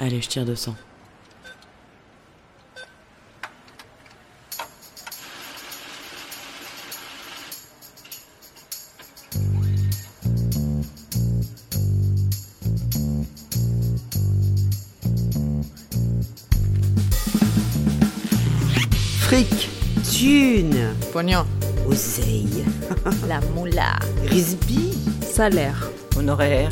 Allez, je tire 200. Fric, thune, Pognon. oseille, La moula. risby, Salaire. Honoraire.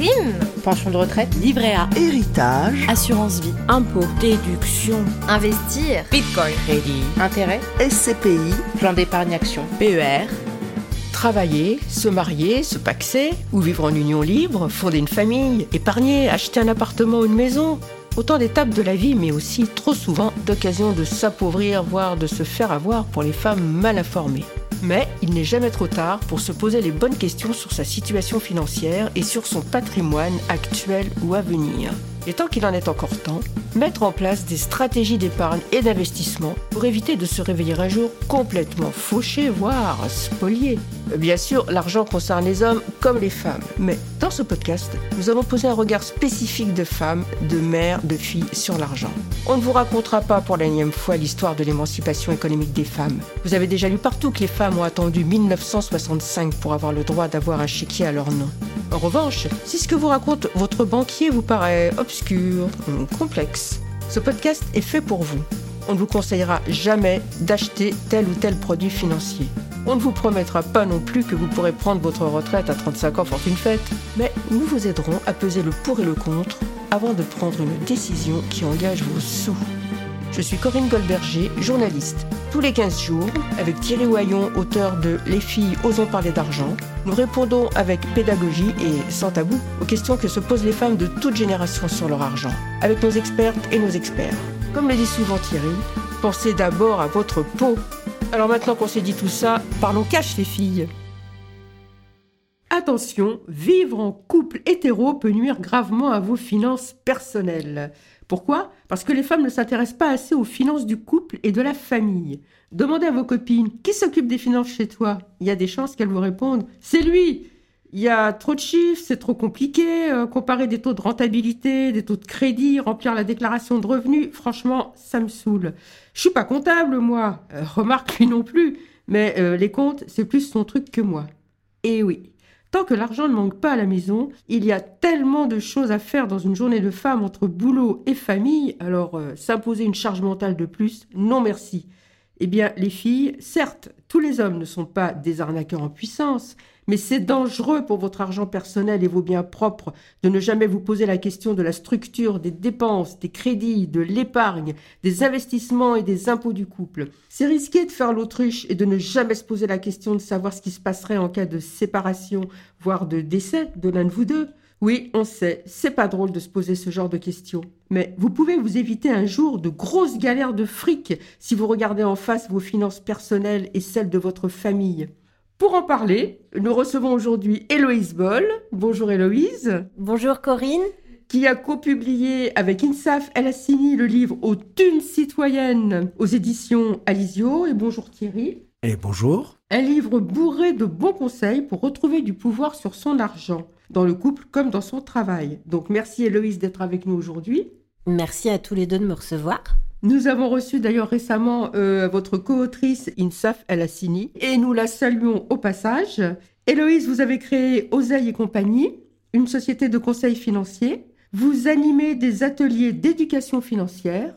Prime. Pension de retraite. Livret A. héritage, Assurance vie. Impôt. Déduction. Investir. Bitcoin. Crédit. Intérêt. SCPI, Plan d'épargne action. PER. Travailler, se marier, se paxer, ou vivre en union libre, fonder une famille, épargner, acheter un appartement ou une maison. Autant d'étapes de la vie, mais aussi trop souvent d'occasions de s'appauvrir, voire de se faire avoir pour les femmes mal informées. Mais il n'est jamais trop tard pour se poser les bonnes questions sur sa situation financière et sur son patrimoine actuel ou à venir. Et tant qu'il en est encore temps, mettre en place des stratégies d'épargne et d'investissement pour éviter de se réveiller un jour complètement fauché, voire spolié. Bien sûr, l'argent concerne les hommes comme les femmes, mais dans ce podcast, nous allons poser un regard spécifique de femmes, de mères, de filles sur l'argent. On ne vous racontera pas pour la énième fois l'histoire de l'émancipation économique des femmes. Vous avez déjà lu partout que les femmes ont attendu 1965 pour avoir le droit d'avoir un chéquier à leur nom. En revanche, si ce que vous raconte votre banquier vous paraît obscur, complexe, ce podcast est fait pour vous. On ne vous conseillera jamais d'acheter tel ou tel produit financier. On ne vous promettra pas non plus que vous pourrez prendre votre retraite à 35 ans fortune faite, mais nous vous aiderons à peser le pour et le contre avant de prendre une décision qui engage vos sous. Je suis Corinne Goldberger, journaliste. Tous les 15 jours, avec Thierry Oyon, auteur de Les filles osons parler d'argent, nous répondons avec pédagogie et sans tabou aux questions que se posent les femmes de toute génération sur leur argent, avec nos expertes et nos experts. Comme le dit souvent Thierry, pensez d'abord à votre peau. Alors maintenant qu'on s'est dit tout ça, parlons cash les filles. Attention, vivre en couple hétéro peut nuire gravement à vos finances personnelles. Pourquoi? Parce que les femmes ne s'intéressent pas assez aux finances du couple et de la famille. Demandez à vos copines qui s'occupe des finances chez toi? Il y a des chances qu'elles vous répondent c'est lui. Il y a trop de chiffres, c'est trop compliqué. euh, comparer des taux de rentabilité, des taux de crédit, remplir la déclaration de revenus, franchement, ça me saoule. Je suis pas comptable, moi. Euh, remarque lui non plus. Mais euh, les comptes, c'est plus son truc que moi. Et oui, Tant que l'argent ne manque pas à la maison, il y a tellement de choses à faire dans une journée de femme entre boulot et famille, alors euh, s'imposer une charge mentale de plus, non merci. Eh bien, les filles, certes, tous les hommes ne sont pas des arnaqueurs en puissance, mais c'est dangereux pour votre argent personnel et vos biens propres de ne jamais vous poser la question de la structure des dépenses, des crédits, de l'épargne, des investissements et des impôts du couple. C'est risqué de faire l'autruche et de ne jamais se poser la question de savoir ce qui se passerait en cas de séparation, voire de décès de l'un de vous deux. Oui, on sait, c'est pas drôle de se poser ce genre de questions. Mais vous pouvez vous éviter un jour de grosses galères de fric si vous regardez en face vos finances personnelles et celles de votre famille. Pour en parler, nous recevons aujourd'hui Héloïse Boll. Bonjour Héloïse. Bonjour Corinne. Qui a copublié avec INSAF El Hassini le livre Aux thunes citoyennes aux éditions Alizio. Et bonjour Thierry. et bonjour. Un livre bourré de bons conseils pour retrouver du pouvoir sur son argent, dans le couple comme dans son travail. Donc merci Héloïse d'être avec nous aujourd'hui. Merci à tous les deux de me recevoir. Nous avons reçu d'ailleurs récemment euh, votre co-autrice Insaf El Hassini et nous la saluons au passage. Héloïse, vous avez créé Oseille et compagnie, une société de conseil financier. Vous animez des ateliers d'éducation financière.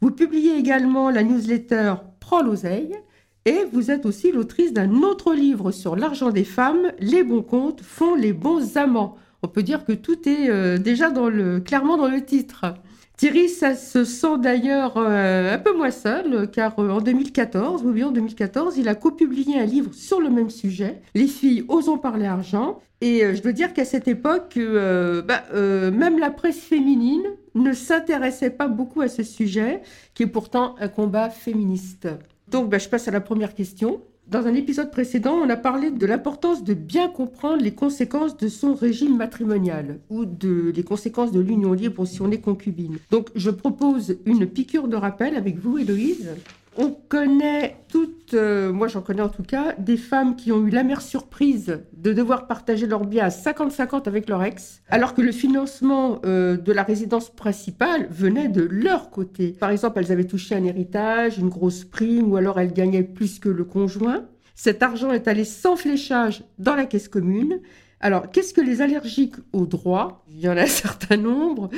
Vous publiez également la newsletter Prends l'oseille. Et vous êtes aussi l'autrice d'un autre livre sur l'argent des femmes, Les bons comptes font les bons amants. On peut dire que tout est euh, déjà dans le, clairement dans le titre. Thierry, ça se sent d'ailleurs euh, un peu moins seul, car euh, en 2014, oui, en 2014, il a copublié un livre sur le même sujet, Les filles osons parler argent. Et euh, je dois dire qu'à cette époque, bah, même la presse féminine ne s'intéressait pas beaucoup à ce sujet, qui est pourtant un combat féministe. Donc, bah, je passe à la première question. Dans un épisode précédent, on a parlé de l'importance de bien comprendre les conséquences de son régime matrimonial ou de les conséquences de l'union libre si on est concubine. Donc, je propose une piqûre de rappel avec vous, Héloïse. On connaît toutes, euh, moi j'en connais en tout cas, des femmes qui ont eu l'amère surprise de devoir partager leurs biens à 50-50 avec leur ex, alors que le financement euh, de la résidence principale venait de leur côté. Par exemple, elles avaient touché un héritage, une grosse prime, ou alors elles gagnaient plus que le conjoint. Cet argent est allé sans fléchage dans la caisse commune. Alors, qu'est-ce que les allergiques au droit, il y en a un certain nombre,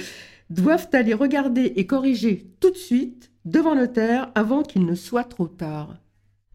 doivent aller regarder et corriger tout de suite devant notaire avant qu'il ne soit trop tard.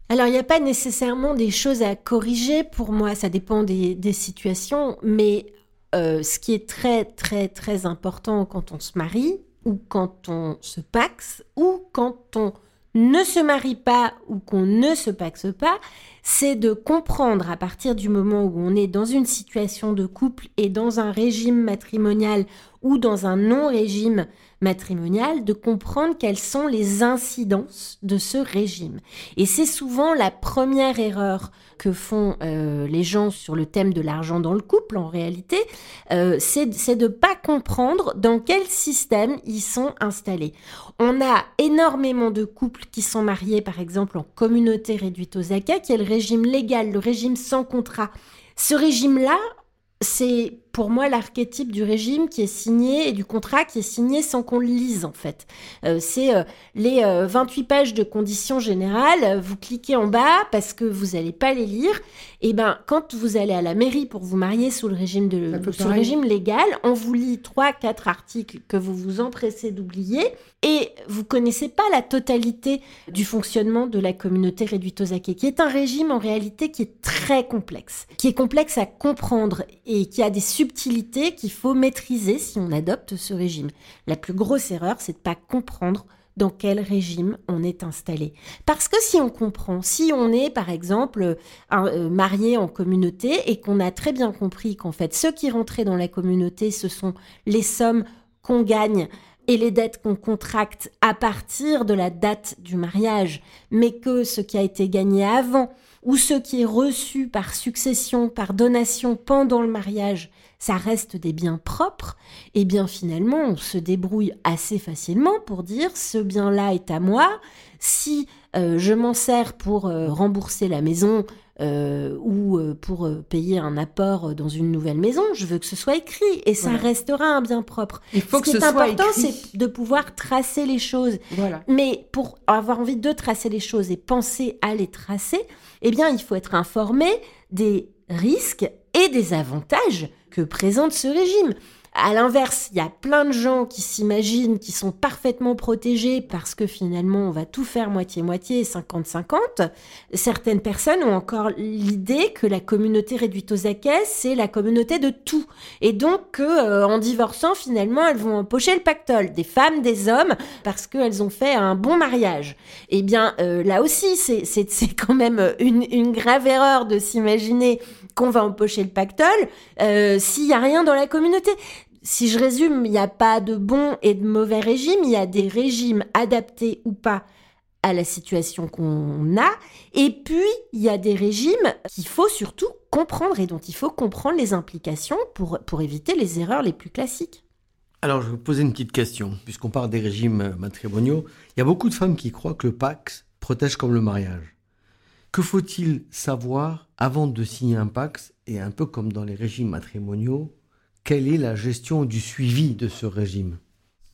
Alors, il n'y a pas nécessairement des choses à corriger pour moi, ça dépend des, situations, mais euh, ce qui est très, très, très important quand on se marie, ou quand on se paxe, ou quand on ne se marie pas ou qu'on ne se paxe pas, c'est de comprendre à partir du moment où on est dans une situation de couple et dans un régime matrimonial ou dans un non-régime matrimonial, de comprendre quelles sont les incidences de ce régime. Et c'est souvent la première erreur que font euh, les gens sur le thème de l'argent dans le couple, en réalité, euh, c'est de ne pas comprendre dans quel système ils sont installés. On a énormément de couples qui sont mariés, par exemple, en communauté réduite aux acquis, qui est le régime légal, le régime sans contrat. Ce régime-là, c'est pour moi l'archétype du régime qui est signé et du contrat qui est signé sans qu'on le lise en fait. Euh, c'est euh, les 28 euh, pages de conditions générales, vous cliquez en bas parce que vous n'allez pas les lire. Et ben quand vous allez à la mairie pour vous marier sous le régime de sous le régime légal, on vous lit trois quatre articles que vous vous empressez d'oublier et vous connaissez pas la totalité du fonctionnement de la communauté réduite aux acquis, qui est un régime en réalité qui est très complexe, qui est complexe à comprendre et qui a des subtilités qu'il faut maîtriser si on adopte ce régime. La plus grosse erreur, c'est de pas comprendre dans quel régime on est installé. Parce que si on comprend, si on est par exemple euh, marié en communauté et qu'on a très bien compris qu'en fait ceux qui rentraient dans la communauté, ce sont les sommes qu'on gagne et les dettes qu'on contracte à partir de la date du mariage, mais que ce qui a été gagné avant ou ce qui est reçu par succession, par donation pendant le mariage, ça reste des biens propres, et bien finalement, on se débrouille assez facilement pour dire ce bien-là est à moi. Si euh, je m'en sers pour euh, rembourser la maison euh, ou pour payer un apport dans une nouvelle maison, je veux que ce soit écrit et ça restera un bien propre. Il faut ce qui ce est important, c'est de pouvoir tracer les choses. Voilà. Mais pour avoir envie de tracer les choses et penser à les tracer, eh bien, il faut être informé des risques et des avantages que présente ce régime. À l'inverse, il y a plein de gens qui s'imaginent qu'ils sont parfaitement protégés parce que finalement on va tout faire moitié-moitié, 50-50. Certaines personnes ont encore l'idée que la communauté réduite aux acquets, c'est la communauté de tout. Et donc euh, en divorçant, finalement, elles vont empocher le pactole, des femmes, des hommes, parce qu'elles ont fait un bon mariage. Eh bien, euh, là aussi, c'est quand même une, une grave erreur de s'imaginer qu'on va empocher le pactole euh, s'il n'y a rien dans la communauté. Si je résume, il n'y a pas de bon et de mauvais régime, il y a des régimes adaptés ou pas à la situation qu'on a. Et puis, il y a des régimes qu'il faut surtout comprendre et dont il faut comprendre les implications pour, pour éviter les erreurs les plus classiques. Alors, je vais vous poser une petite question. Puisqu'on parle des régimes matrimoniaux, il y a beaucoup de femmes qui croient que le Pax protège comme le mariage. Que faut-il savoir avant de signer un Pax et un peu comme dans les régimes matrimoniaux, quelle est la gestion du suivi de ce régime?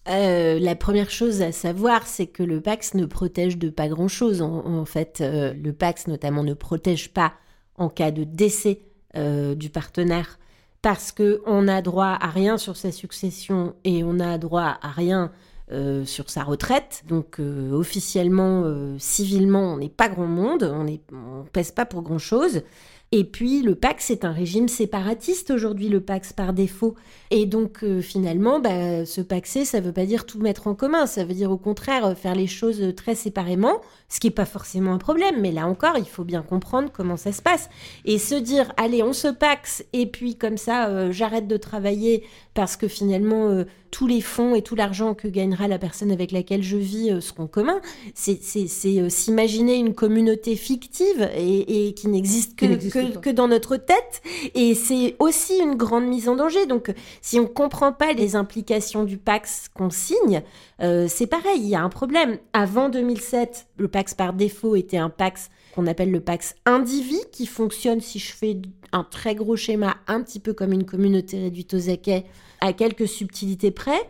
Euh, la première chose à savoir, c'est que le Pax ne protège de pas grand-chose. En, fait, euh, le Pax notamment ne protège pas en cas de décès euh, du partenaire parce qu'on a droit à rien sur sa succession et on a droit à rien euh, sur sa retraite. Donc euh, officiellement, euh, civilement, on n'est pas grand monde, on ne pèse pas pour grand-chose. Et puis le Pax c'est un régime séparatiste aujourd'hui, le Pax par défaut. Et donc finalement, bah, se paxer, ça ne veut pas dire tout mettre en commun, ça veut dire au contraire faire les choses très séparément, ce qui n'est pas forcément un problème. Mais là encore, il faut bien comprendre comment ça se passe. Et se dire, allez, on se paxe, et puis comme ça, j'arrête de travailler parce que finalement tous les fonds et tout l'argent que gagnera la personne avec laquelle je vis euh, seront communs. C'est euh, s'imaginer une communauté fictive et, qui n'existe que, que, que, dans notre tête. Et c'est aussi une grande mise en danger. Donc, si on comprend pas les implications du Pax qu'on signe, euh, c'est pareil, il y a un problème. Avant 2007, le Pax par défaut était un Pax qu'on appelle le Pax Indivi, qui fonctionne, si je fais un très gros schéma, un petit peu comme une communauté réduite aux acquets, à quelques subtilités près.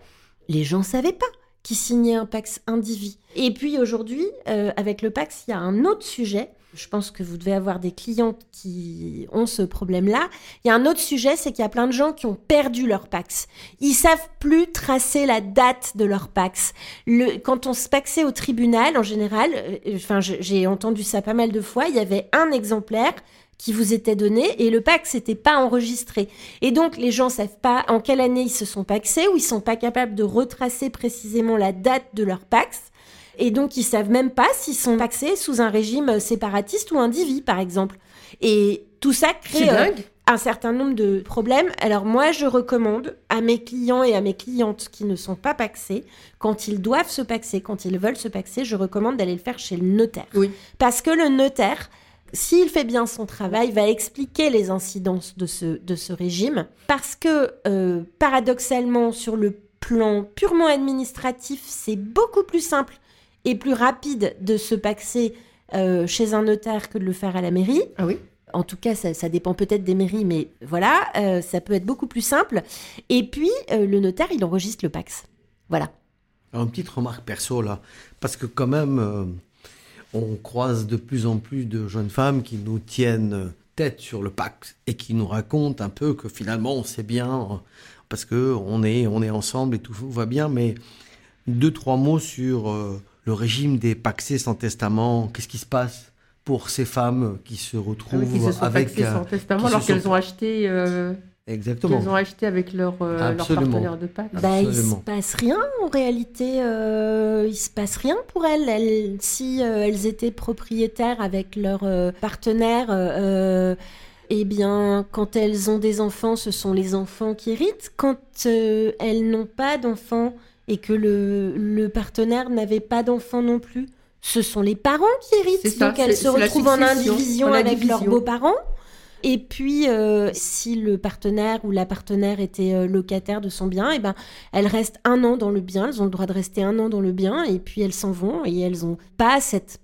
Les gens savaient pas qui signait un Pax Indivi. Et puis aujourd'hui, euh, avec le Pax, il y a un autre sujet. Je pense que vous devez avoir des clients qui ont ce problème-là. Il y a un autre sujet, c'est qu'il y a plein de gens qui ont perdu leur Pax. Ils savent plus tracer la date de leur Pax. Quand on se paxait au tribunal, en général, euh, enfin, j'ai entendu ça pas mal de fois, il y avait un exemplaire qui vous était donné et le Pax n'était pas enregistré. Et donc les gens savent pas en quelle année ils se sont paxés ou ils sont pas capables de retracer précisément la date de leur Pax. Et donc ils savent même pas s'ils sont paxés sous un régime séparatiste ou un divi par exemple. Et tout ça crée euh, un certain nombre de problèmes. Alors moi je recommande à mes clients et à mes clientes qui ne sont pas paxés, quand ils doivent se paxer, quand ils veulent se paxer, je recommande d'aller le faire chez le notaire. Oui. Parce que le notaire s'il fait bien son travail, va expliquer les incidences de ce, de ce régime, parce que euh, paradoxalement, sur le plan purement administratif, c'est beaucoup plus simple et plus rapide de se paxer euh, chez un notaire que de le faire à la mairie. Ah oui en tout cas, ça, dépend peut-être des mairies, mais voilà, euh, ça peut être beaucoup plus simple. Et puis, le notaire, il enregistre le Pax. Voilà. Alors, une petite remarque perso là, parce que quand même, on croise de plus en plus de jeunes femmes qui nous tiennent tête sur le pacte et qui nous racontent un peu que finalement on sait bien parce que on est on est ensemble et tout va bien. Mais deux trois mots sur euh, le régime des paxés sans testament. Qu'est-ce qui se passe pour ces femmes qui se retrouvent ah qui se sont avec sans testament alors qu'elles ont acheté euh, Exactement. Ils ont acheté avec leur, euh, leur partenaire de pâte. Bah, il se passe rien en réalité. Euh, il se passe rien pour elles. elles si euh, elles étaient propriétaires avec leur euh, partenaire, eh bien, quand elles ont des enfants, ce sont les enfants qui héritent. Quand elles n'ont pas d'enfants et que le, le partenaire n'avait pas d'enfants non plus, ce sont les parents qui héritent. Donc elles se retrouvent en indivision avec leurs beaux-parents. Et puis, euh, si le partenaire ou la partenaire était euh, locataire de son bien, et eh ben, elles restent un an dans le bien. Elles ont le droit de rester un an dans le bien, et puis elles s'en vont et elles n'ont pas cette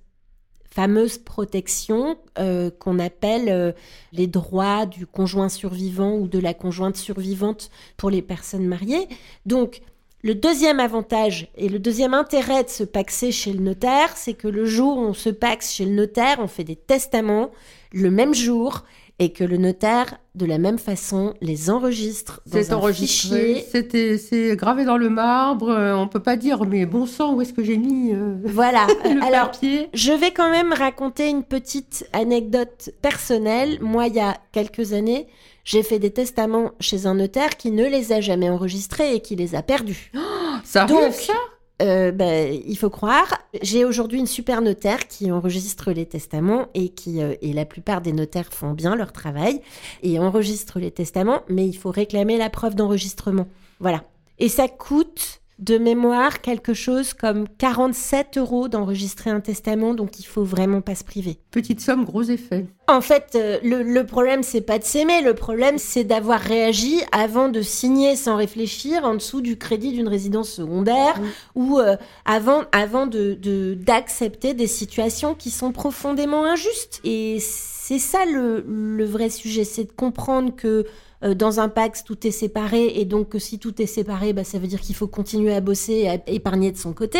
fameuse protection euh, qu'on appelle les droits du conjoint survivant ou de la conjointe survivante pour les personnes mariées. Donc, le deuxième avantage et le deuxième intérêt de se paxer chez le notaire, c'est que le jour où on se paxe chez le notaire, on fait des testaments le même jour et que le notaire, de la même façon, les enregistre dans C'est enregistré, c'est gravé dans le marbre, euh, on peut pas dire, mais bon sang, où est-ce que j'ai mis euh, Voilà. le Alors, papier? je vais quand même raconter une petite anecdote personnelle. Moi, il y a quelques années, j'ai fait des testaments chez un notaire qui ne les a jamais enregistrés et qui les a perdus. Oh, ça Donc, ça? Euh, ben, il faut croire. J'ai aujourd'hui une super notaire qui enregistre les testaments et qui euh, et la plupart des notaires font bien leur travail et enregistrent les testaments, mais il faut réclamer la preuve d'enregistrement. Voilà. Et ça coûte de mémoire quelque chose comme 47 euros d'enregistrer un testament, donc il faut vraiment pas se priver. Petite somme, gros effet. En fait, euh, le, le, problème, c'est pas de s'aimer, le problème, c'est d'avoir réagi avant de signer sans réfléchir en dessous du crédit d'une résidence secondaire ou euh, avant, avant de, d'accepter des situations qui sont profondément injustes. Et c'est ça le, le vrai sujet, c'est de comprendre que euh, dans un Pax, tout est séparé, et donc que si tout est séparé, bah, ça veut dire qu'il faut continuer à bosser, à épargner de son côté,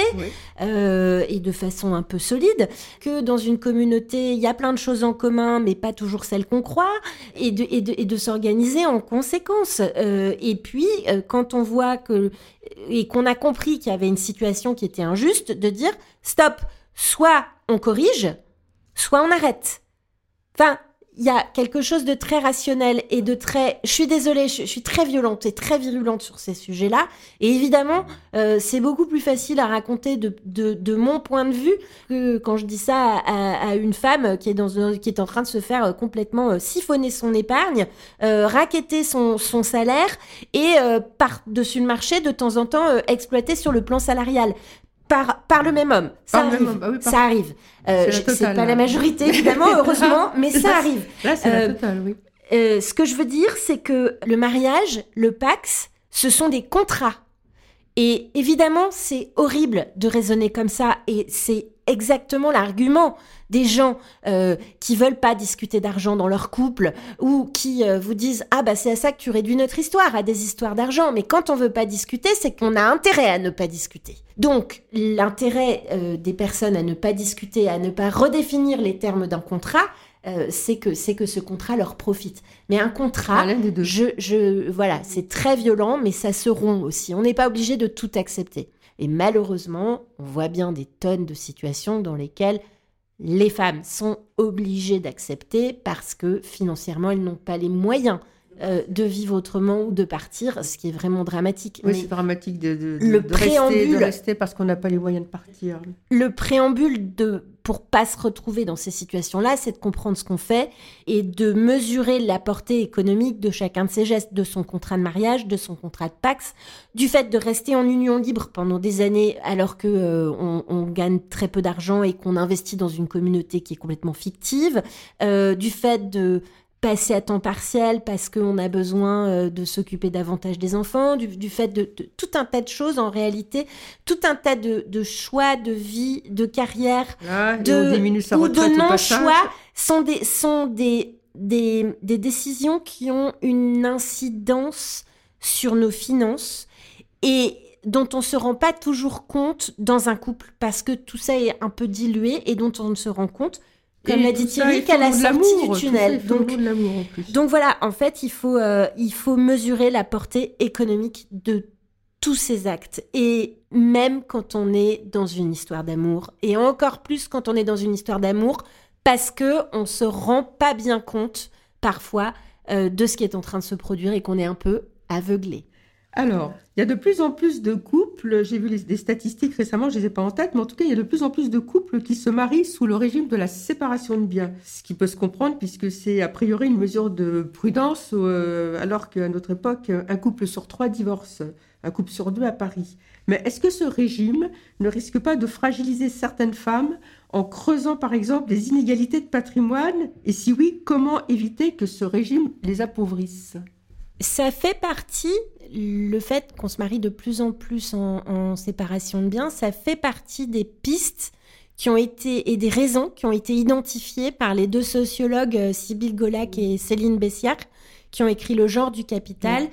euh, et de façon un peu solide. Que dans une communauté, il y a plein de choses en commun, mais pas toujours celles qu'on croit, et de, et de, et de s'organiser en conséquence. Euh, et puis, quand on voit que et qu'on a compris qu'il y avait une situation qui était injuste, de dire stop, soit on corrige, soit on arrête. Enfin, il y a quelque chose de très rationnel et de très... Je suis désolée, je, suis très violente et très virulente sur ces sujets-là. Et évidemment, euh, c'est beaucoup plus facile à raconter de, mon point de vue que quand je dis ça à, une femme qui est, dans qui est en train de se faire euh, complètement euh, siphonner son épargne, euh, raqueter son, salaire et par-dessus le marché, de temps en temps, exploiter sur le plan salarial par, par le même homme. Ça Par arrive. homme, bah oui, par- Ça arrive. Euh, C'est pas la là. majorité, évidemment, heureusement, mais ça arrive. Là, c'est Euh, la totale, oui. Euh, ce que je veux dire, c'est que le mariage, le Pax, ce sont des contrats. Et évidemment, c'est horrible de raisonner comme ça. Et c'est exactement l'argument des gens euh, qui veulent pas discuter d'argent dans leur couple ou qui euh, vous disent ah bah c'est à ça que tu réduis notre histoire à des histoires d'argent mais quand on veut pas discuter c'est qu'on a intérêt à ne pas discuter donc l'intérêt euh, des personnes à ne pas discuter à ne pas redéfinir les termes d'un contrat euh, c'est que c'est que ce contrat leur profite mais un contrat Ah, l'un des deux. je, je, voilà, c'est très violent, mais ça se rompt aussi. On n'est pas obligé de tout accepter. Et malheureusement, on voit bien des tonnes de situations dans lesquelles les femmes sont obligées d'accepter parce que financièrement, elles n'ont pas les moyens euh, de vivre autrement ou de partir, ce qui est vraiment dramatique. Oui, c'est dramatique de, de, de- le de rester, de préambule- rester parce qu'on n'a pas les moyens de partir. le préambule de pour pas se retrouver dans ces situations-là, c'est de comprendre ce qu'on fait et de mesurer la portée économique de chacun de ses gestes, de son contrat de mariage, de son contrat de Pax, du fait de rester en union libre pendant des années alors que euh, on, on gagne très peu d'argent et qu'on investit dans une communauté qui est complètement fictive, euh, du fait de passer à temps partiel parce qu'on a besoin euh, de s'occuper davantage des enfants, du, du fait de, de tout un tas de choses en réalité, tout un tas de, de choix de vie, de carrière, et de, ou de non-choix sont des, sont des, des, des décisions qui ont une incidence sur nos finances et dont on ne se rend pas toujours compte dans un couple parce que tout ça est un peu dilué et dont on ne se rend compte, comme l'a dit Thierry, qu'à la sortie du tunnel. Donc, en plus. donc voilà, en fait, il faut, euh, il faut mesurer la portée économique de tous ces actes. Et même quand on est dans une histoire d'amour, et encore plus quand on est dans une histoire d'amour, parce que on se rend pas bien compte parfois euh, de ce qui est en train de se produire et qu'on est un peu aveuglé. Alors, il y a de plus en plus de couples, j'ai vu des statistiques récemment, je ne les ai pas en tête, mais en tout cas, il y a de plus en plus de couples qui se marient sous le régime de la séparation de biens. Ce qui peut se comprendre puisque c'est a priori une mesure de prudence, euh, alors qu'à notre époque, un couple sur trois divorce, un couple sur deux à Paris. Mais est-ce que ce régime ne risque pas de fragiliser certaines femmes en creusant par exemple les inégalités de patrimoine? Et si oui, comment éviter que ce régime les appauvrisse? Ça fait partie, le fait qu'on se marie de plus en plus en, en séparation de biens, ça fait partie des pistes qui ont été et des raisons qui ont été identifiées par les deux sociologues euh, Sybille Golac et Céline Bessière qui ont écrit Le genre du capital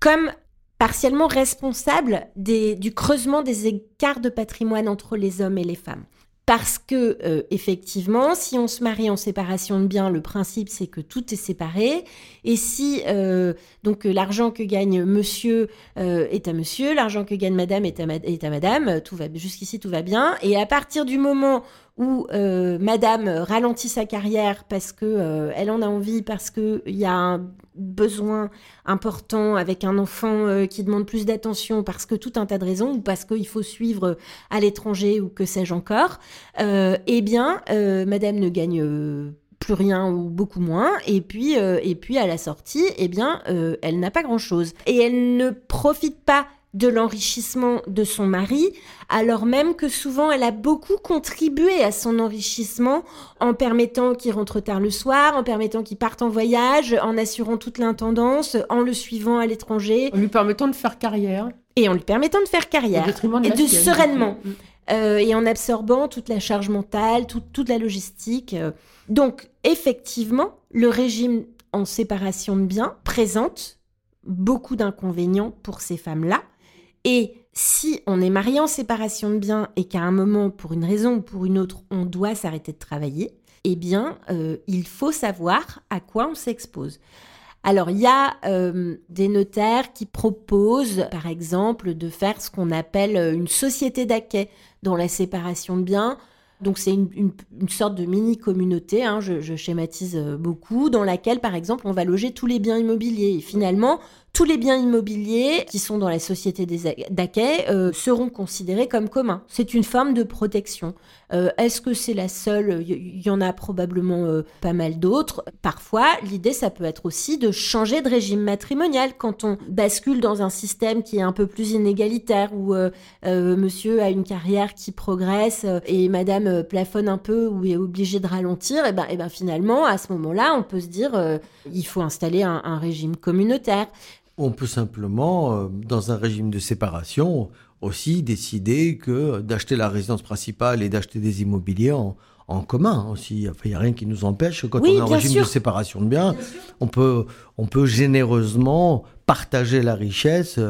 comme partiellement responsables des- du creusement des écarts de patrimoine entre les hommes et les femmes. Parce que, euh, effectivement, si on se marie en séparation de biens, le principe c'est que tout est séparé. Et si euh, donc euh, l'argent que gagne monsieur est à monsieur, l'argent que gagne madame est à, madame, tout va jusqu'ici tout va bien. Et à partir du moment où euh, madame ralentit sa carrière parce que euh, elle en a envie, parce que il y a un besoin important avec un enfant euh, qui demande plus d'attention, parce que tout un tas de raisons, ou parce qu'il faut suivre à l'étranger ou que sais-je encore, eh bien, madame ne gagne plus rien ou beaucoup moins, et puis, et puis à la sortie, eh bien, elle n'a pas grand-chose. Et elle ne profite pas de l'enrichissement de son mari, alors même que souvent elle a beaucoup contribué à son enrichissement en permettant qu'il rentre tard le soir, en permettant qu'il parte en voyage, en assurant toute l'intendance, en le suivant à l'étranger En lui permettant de faire carrière. et en lui permettant de faire carrière de et de sereinement euh, et en absorbant toute la charge mentale, tout- toute la logistique. euh. Donc, effectivement, le régime en séparation de biens présente beaucoup d'inconvénients pour ces femmes-là. Et si on est marié en séparation de biens et qu'à un moment, pour une raison ou pour une autre, on doit s'arrêter de travailler, eh bien, euh, il faut savoir à quoi on s'expose. Alors, il y a euh, des notaires qui proposent, par exemple, de faire ce qu'on appelle euh, une société d'acquet dans la séparation de biens. Donc, c'est une, sorte de mini-communauté, hein, je, schématise beaucoup, dans laquelle, par exemple, on va loger tous les biens immobiliers. Et finalement, tous les biens immobiliers qui sont dans la société des d'acquet euh, seront considérés comme communs. C'est une forme de protection. Euh, est-ce que c'est la seule? Il y, en a probablement euh, pas mal d'autres. Parfois, l'idée, ça peut être aussi de changer de régime matrimonial quand on bascule dans un système qui est un peu plus inégalitaire, où monsieur a une carrière qui progresse et madame plafonne un peu ou est obligée de ralentir. Et ben, ben finalement, à ce moment-là, on peut se dire, il faut installer un régime communautaire. On peut simplement, dans un régime de séparation, aussi décider que d'acheter la résidence principale et d'acheter des immobiliers en, commun aussi. Il n'y a rien qui nous empêche. Quand on est en régime de séparation de biens, on peut, on peut généreusement partager la richesse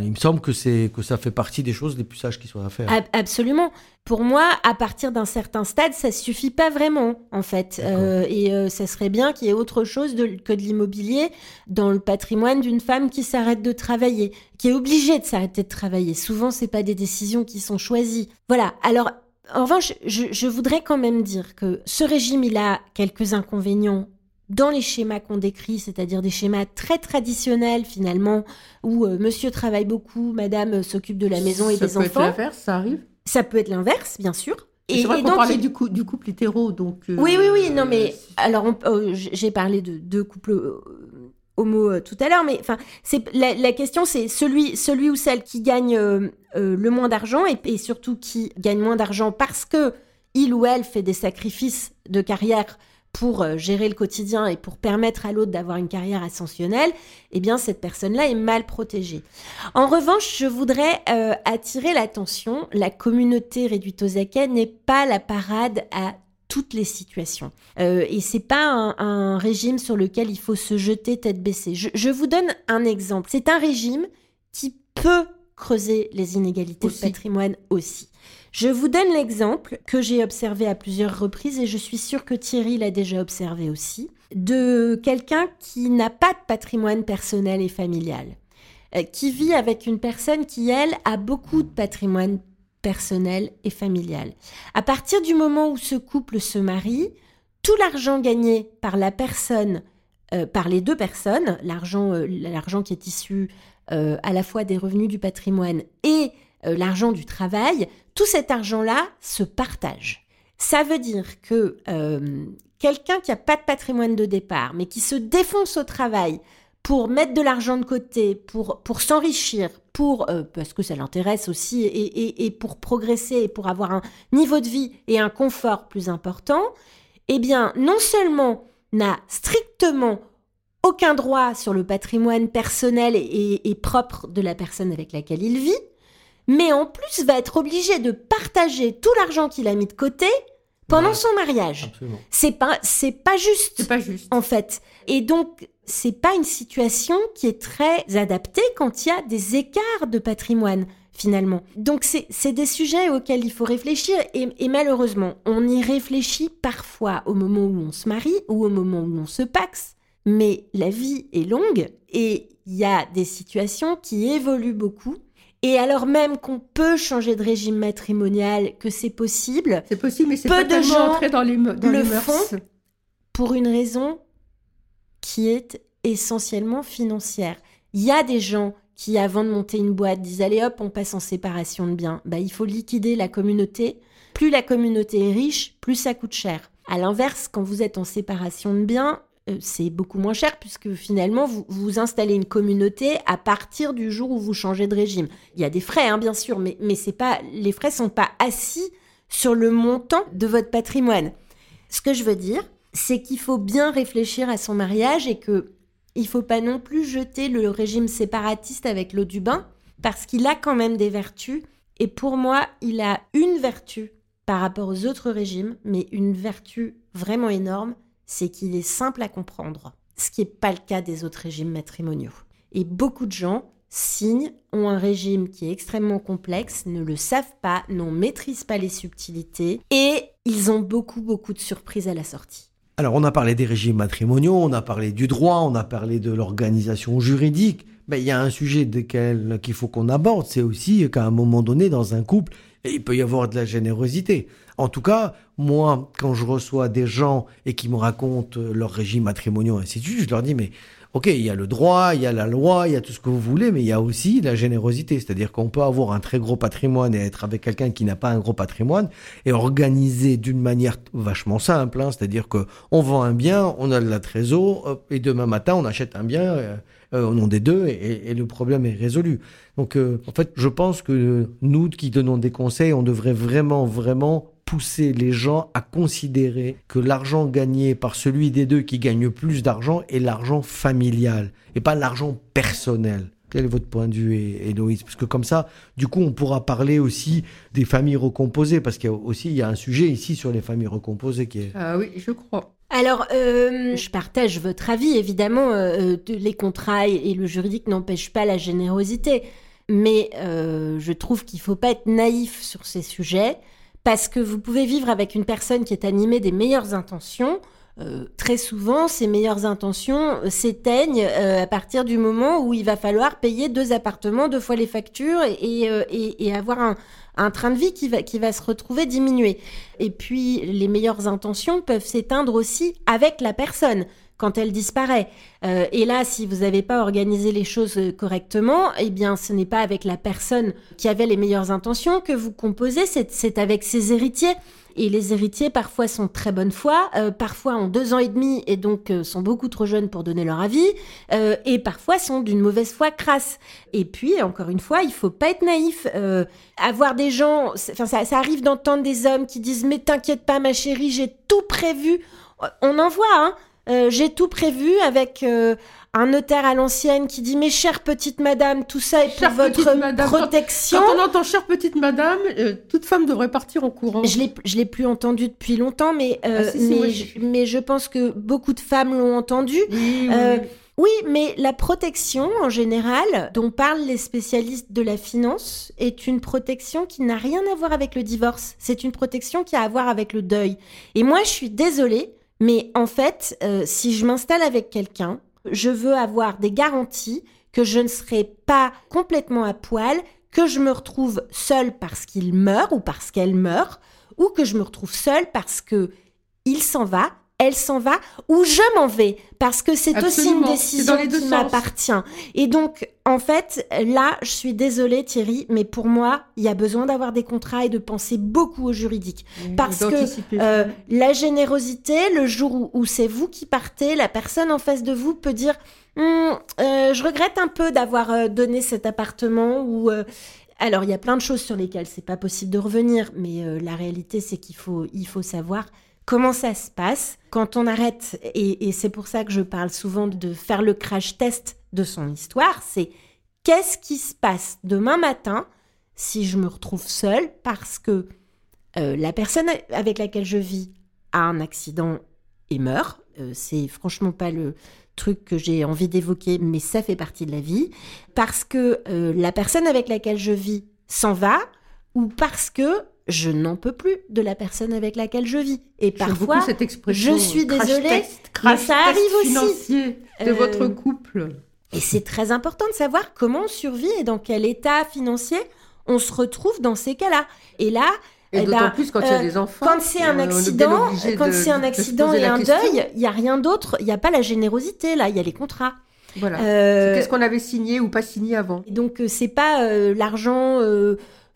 il me semble que c'est que ça fait partie des choses les plus sages qui soient à faire. Absolument. Pour moi, à partir d'un certain stade, ça suffit pas vraiment, en fait. Euh, et euh, ça serait bien qu'il y ait autre chose que de l'immobilier dans le patrimoine d'une femme qui s'arrête de travailler, qui est obligée de s'arrêter de travailler. Souvent, c'est pas des décisions qui sont choisies. Voilà. Alors, en revanche, je voudrais quand même dire que ce régime, il a quelques inconvénients dans les schémas qu'on décrit, c'est-à-dire des schémas très traditionnels finalement, où euh, monsieur travaille beaucoup, madame euh, s'occupe de la maison et des enfants. Ça peut être l'inverse, ça arrive? Ça peut être l'inverse, bien sûr. Et, c'est vrai qu'on parlait du, du, couple hétéro, donc... Euh, oui, oui, oui, non mais... Alors, j'ai parlé de deux couples homo tout à l'heure, mais enfin, c'est la, question, c'est celui, celui ou celle qui gagne le moins d'argent et, et, surtout qui gagne moins d'argent parce que il ou elle fait des sacrifices de carrière pour euh, gérer le quotidien et pour permettre à l'autre d'avoir une carrière ascensionnelle, eh bien cette personne-là est mal protégée. En revanche, je voudrais euh, attirer l'attention, la communauté réduite aux acquets n'est pas la parade à toutes les situations. Euh, et c'est pas un, régime sur lequel il faut se jeter tête baissée. Je, vous donne un exemple. C'est un régime qui peut creuser les inégalités de patrimoine aussi. Je vous donne l'exemple que j'ai observé à plusieurs reprises et je suis sûre que Thierry l'a déjà observé aussi, de quelqu'un qui n'a pas de patrimoine personnel et familial, euh, qui vit avec une personne qui, elle, a beaucoup de patrimoine personnel et familial. À partir du moment où ce couple se marie, tout l'argent gagné par la personne, euh, par les deux personnes, l'argent, euh, l'argent qui est issu à la fois des revenus du patrimoine et euh, l'argent du travail, tout cet argent-là se partage. Ça veut dire que euh, quelqu'un qui n'a pas de patrimoine de départ, mais qui se défonce au travail pour mettre de l'argent de côté, pour, pour s'enrichir, pour euh, parce que ça l'intéresse aussi, et, et, pour progresser, et pour avoir un niveau de vie et un confort plus important, eh bien, non seulement n'a strictement aucun droit sur le patrimoine personnel et propre de la personne avec laquelle il vit, mais en plus va être obligé de partager tout l'argent qu'il a mis de côté pendant son mariage. C'est pas c'est pas juste. C'est pas juste. En fait. Et donc c'est pas une situation qui est très adaptée quand il y a des écarts de patrimoine finalement. Donc c'est des sujets auxquels il faut réfléchir et, et, malheureusement on y réfléchit parfois au moment où on se marie ou au moment où on se paxe, mais la vie est longue et il y a des situations qui évoluent beaucoup et alors même qu'on peut changer de régime matrimonial, que c'est possible. C'est possible, mais c'est pas de gens dans les, dans le font pour une raison qui est essentiellement financière. Il y a des gens qui, avant de monter une boîte, disent allez hop, on passe en séparation de biens. Bah, il faut liquider la communauté. Plus la communauté est riche, plus ça coûte cher. À l'inverse, quand vous êtes en séparation de biens, c'est beaucoup moins cher puisque finalement vous, vous installez une communauté à partir du jour où vous changez de régime. Il y a des frais, hein, bien sûr, mais, mais c'est pas, les frais sont pas assis sur le montant de votre patrimoine. Ce que je veux dire, c'est qu'il faut bien réfléchir à son mariage et que il faut pas non plus jeter le régime séparatiste avec l'eau du bain parce qu'il a quand même des vertus. Et pour moi, il a une vertu par rapport aux autres régimes, mais une vertu vraiment énorme, c'est qu'il est simple à comprendre, ce qui n'est pas le cas des autres régimes matrimoniaux. Et beaucoup de gens signent, ont un régime qui est extrêmement complexe, ne le savent pas, n'en maîtrisent pas les subtilités, et ils ont beaucoup, beaucoup de surprises à la sortie. Alors on a parlé des régimes matrimoniaux, on a parlé du droit, on a parlé de l'organisation juridique, mais il y a un sujet qu'il faut qu'on aborde, c'est aussi qu'à un moment donné, dans un couple, il peut y avoir de la générosité. En tout cas, moi, quand je reçois des gens et qui me racontent leur régime matrimonial, ainsi de suite, je leur dis, mais ok, il y a le droit, il y a la loi, il y a tout ce que vous voulez, mais il y a aussi la générosité. C'est-à-dire qu'on peut avoir un très gros patrimoine et être avec quelqu'un qui n'a pas un gros patrimoine et organiser d'une manière vachement simple. Hein. c'est-à-dire que on vend un bien, on a de la trésor, et demain matin on achète un bien euh, euh, au nom des deux et, le problème est résolu. Donc euh, en fait, je pense que nous qui donnons des conseils, on devrait vraiment, vraiment pousser les gens à considérer que l'argent gagné par celui des deux qui gagne plus d'argent est l'argent familial et pas l'argent personnel. Quel est votre point de vue, Héloïse? Parce que comme ça, du coup, on pourra parler aussi des familles recomposées, parce qu'il y a aussi il y a un sujet ici sur les familles recomposées qui est... Ah oui, je crois. Alors, euh, je partage votre avis, évidemment, euh, les contrats et le juridique n'empêchent pas la générosité, mais euh, je trouve qu'il ne faut pas être naïf sur ces sujets parce que vous pouvez vivre avec une personne qui est animée des meilleures intentions. Euh, très souvent, ces meilleures intentions euh, s'éteignent euh, à partir du moment où il va falloir payer deux appartements, deux fois les factures et, avoir un, un, train de vie qui va, qui va se retrouver diminué. Et puis, les meilleures intentions peuvent s'éteindre aussi avec la personne quand elle disparaît. Euh, et là, si vous n'avez pas organisé les choses euh, correctement, eh bien, ce n'est pas avec la personne qui avait les meilleures intentions que vous composez, c'est avec ses héritiers. Et les héritiers, parfois, sont très bonne foi, euh, parfois ont deux ans et demi et donc sont beaucoup trop jeunes pour donner leur avis, et parfois sont d'une mauvaise foi crasse. Et puis, encore une fois, il faut pas être naïf. avoir des gens, ça, arrive d'entendre des hommes qui disent Mais t'inquiète pas, ma chérie, j'ai tout prévu. On en voit, hein euh, j'ai tout prévu avec euh, un notaire à l'ancienne qui dit mes chères petites madame, tout ça est pour votre protection. Quand, on entend chère petite madame, euh, toute femme devrait partir en courant. Je l'ai, je l'ai plus entendu depuis longtemps, mais ah, mais, mais, je pense que beaucoup de femmes l'ont entendu. Oui, mais la protection en général, dont parlent les spécialistes de la finance, est une protection qui n'a rien à voir avec le divorce. C'est une protection qui a à voir avec le deuil. Et moi, je suis désolée, mais en fait, euh, si je m'installe avec quelqu'un, je veux avoir des garanties que je ne serai pas complètement à poil, que je me retrouve seule parce qu'il meurt ou parce qu'elle meurt, ou que je me retrouve seule parce que il s'en va elle s'en va ou je m'en vais parce que c'est aussi une décision qui m'appartient. Et donc, en fait, là, je suis désolée Thierry, mais pour moi, il y a besoin d'avoir des contrats et de penser beaucoup au juridique. parce que euh, la générosité, le jour où, c'est vous qui partez, la personne en face de vous peut dire hum, euh, je regrette un peu d'avoir euh, donné cet appartement ou alors il y a plein de choses sur lesquelles c'est pas possible de revenir, mais la réalité c'est qu'il faut il faut savoir comment ça se passe quand on arrête, et, c'est pour ça que je parle souvent de faire le crash test de son histoire, c'est qu'est-ce qui se passe demain matin si je me retrouve seule parce que euh, la personne avec laquelle je vis a un accident et meurt. Euh, c'est franchement pas le truc que j'ai envie d'évoquer, mais ça fait partie de la vie. Parce que euh, la personne avec laquelle je vis s'en va, ou parce que je n'en peux plus de la personne avec laquelle je vis. Et parfois, cette expression, je suis désolée, mais ça arrive aussi. de votre euh, couple. Et c'est très important de savoir comment on survit et dans quel état financier on se retrouve dans ces cas-là. Et là, et eh d'autant ben, plus quand il y a euh, des enfants. Quand c'est un accident, quand c'est un accident et un deuil, il y a rien d'autre. Il n'y a pas la générosité là. Il y a les contrats. Voilà. Euh, Qu'est-ce qu'on avait signé ou pas signé avant. donc c'est pas l'argent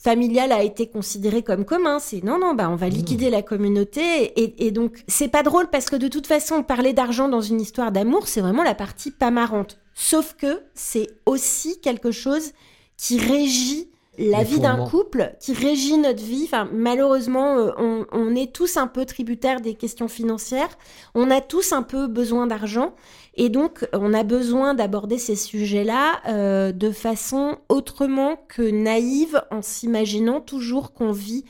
familial a été considéré comme commun. C'est non, non, bah on va liquider la communauté. Et, et donc, c'est pas drôle parce que de toute façon, parler d'argent dans une histoire d'amour, c'est vraiment la partie pas marrante. Sauf que c'est aussi quelque chose qui régit la vie d'un couple qui régit notre vie. Enfin, malheureusement, euh, on, on, est tous un peu tributaires des questions financières. On a tous un peu besoin d'argent. Et donc, on a besoin d'aborder ces sujets-là euh, de façon autrement que naïve, en s'imaginant toujours qu'on vit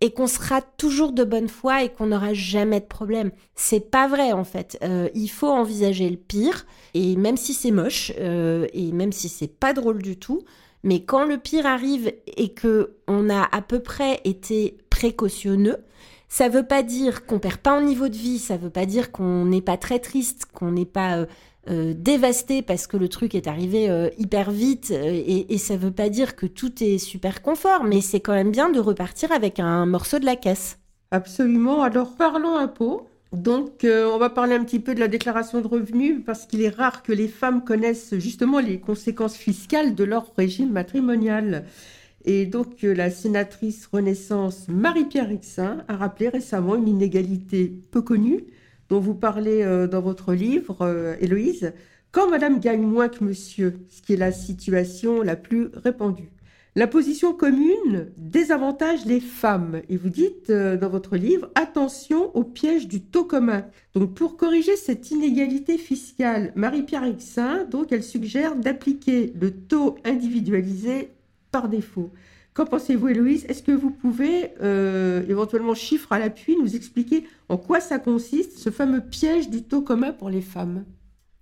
et qu'on sera toujours de bonne foi et qu'on n'aura jamais de problème. C'est pas vrai en fait. Euh, il faut envisager le pire et même si c'est moche euh, et même si c'est pas drôle du tout, mais quand le pire arrive et que on a à peu près été précautionneux, ça veut pas dire qu'on perd pas en niveau de vie, ça veut pas dire qu'on n'est pas très triste, qu'on n'est pas euh, euh, dévasté parce que le truc est arrivé euh, hyper vite et, et, ça veut pas dire que tout est super confort, mais c'est quand même bien de repartir avec un morceau de la caisse. Absolument. Alors parlons impôts. Donc, on va parler un petit peu de la déclaration de revenus parce qu'il est rare que les femmes connaissent justement les conséquences fiscales de leur régime matrimonial. Et donc, euh, la sénatrice Renaissance Marie-Pierre Rixin a rappelé récemment une inégalité peu connue dont vous parlez euh, dans votre livre, euh, Héloïse, quand madame gagne moins que monsieur, ce qui est la situation la plus répandue. La position commune désavantage les femmes. Et vous dites dans votre livre, attention au piège du taux commun. Donc pour corriger cette inégalité fiscale, Marie-Pierre Rixin, donc elle suggère d'appliquer le taux individualisé par défaut. Qu'en pensez-vous, Héloïse? Est-ce que vous pouvez, euh, éventuellement chiffre à l'appui, nous expliquer en quoi ça consiste, ce fameux piège du taux commun pour les femmes?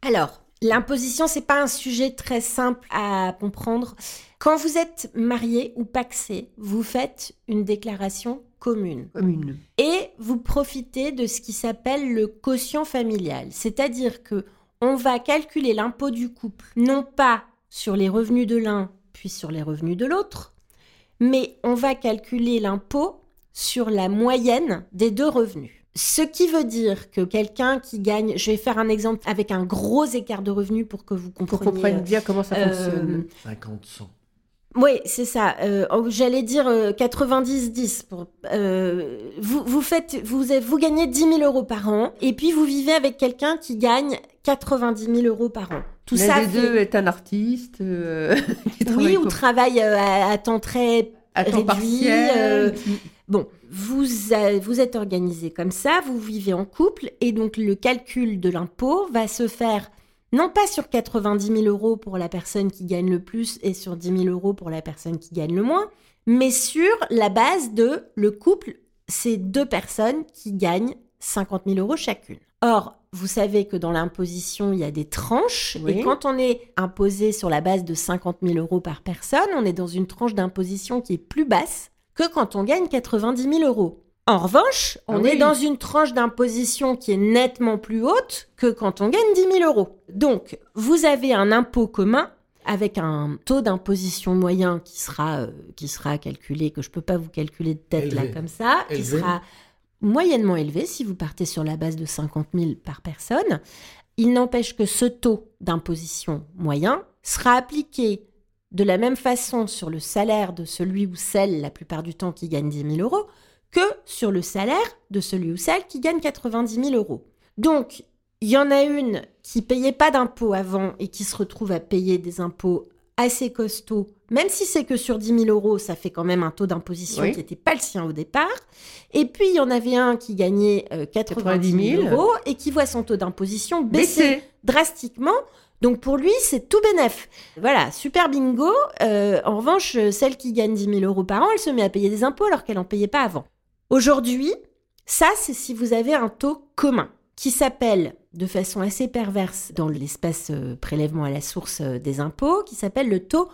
Alors, l'imposition, c'est pas un sujet très simple à comprendre. Quand vous êtes marié ou paxé, vous faites une déclaration commune. Commune. Et vous profitez de ce qui s'appelle le quotient familial. C'est-à-dire que on va calculer l'impôt du couple, non pas sur les revenus de l'un puis sur les revenus de l'autre, mais on va calculer l'impôt sur la moyenne des deux revenus. Ce qui veut dire que quelqu'un qui gagne, je vais faire un exemple avec un gros écart de revenus pour que vous Pour compreniez. comprenne bien comment ça euh, fonctionne. 50, 100. Oui, c'est ça. Euh, J'allais dire euh, 90-10. Pour, euh, vous, vous, faites, vous, avez- vous gagnez 10 000 euros par an et puis vous vivez avec quelqu'un qui gagne 90 000 euros par an. Tout L'un ça des fait- deux est un artiste. euh, qui travaille Oui, ou pour- travaille euh, à, à temps très à temps partiel. euh, Bon, vous, vous êtes organisé comme ça, vous vivez en couple, et donc le calcul de l'impôt va se faire non pas sur 90 000 euros pour la personne qui gagne le plus et sur 10 000 euros pour la personne qui gagne le moins, mais sur la base de le couple, c'est deux personnes qui gagnent 50 000 euros chacune. Or, vous savez que dans l'imposition, il y a des tranches, Oui. et quand on est imposé sur la base de 50 000 euros par personne, on est dans une tranche d'imposition qui est plus basse que quand on gagne 90 000 euros. En revanche, on Ah est oui. dans une tranche d'imposition qui est nettement plus haute que quand on gagne 10 000 euros. Donc, vous avez un impôt commun avec un taux d'imposition moyen qui sera, euh, qui sera calculé, que je peux pas vous calculer de tête là comme ça, qui sera moyennement élevé si vous partez sur la base de 50 000 par personne. Il n'empêche que ce taux d'imposition moyen sera appliqué de la même façon sur le salaire de celui ou celle, la plupart du temps, qui gagne 10 000 euros, que sur le salaire de celui ou celle qui gagne 90 000 euros. Donc, il y en a une qui payait pas d'impôts avant et qui se retrouve à payer des impôts assez costauds, même si c'est que sur 10 000 euros, ça fait quand même un taux d'imposition Oui. qui n'était pas le sien au départ. Et puis, il y en avait un qui gagnait euh, 90 000 90 000 euros et qui voit son taux d'imposition baisser drastiquement. Donc pour lui, c'est tout bénef. Voilà, super bingo. Euh, en revanche, euh, celle qui gagne 10 000 euros par an, elle se met à payer des impôts alors qu'elle n'en payait pas avant. Aujourd'hui, ça, c'est si vous avez un taux commun qui s'appelle, de façon assez perverse dans l'espace euh, prélèvement à la source euh, des impôts, qui s'appelle le taux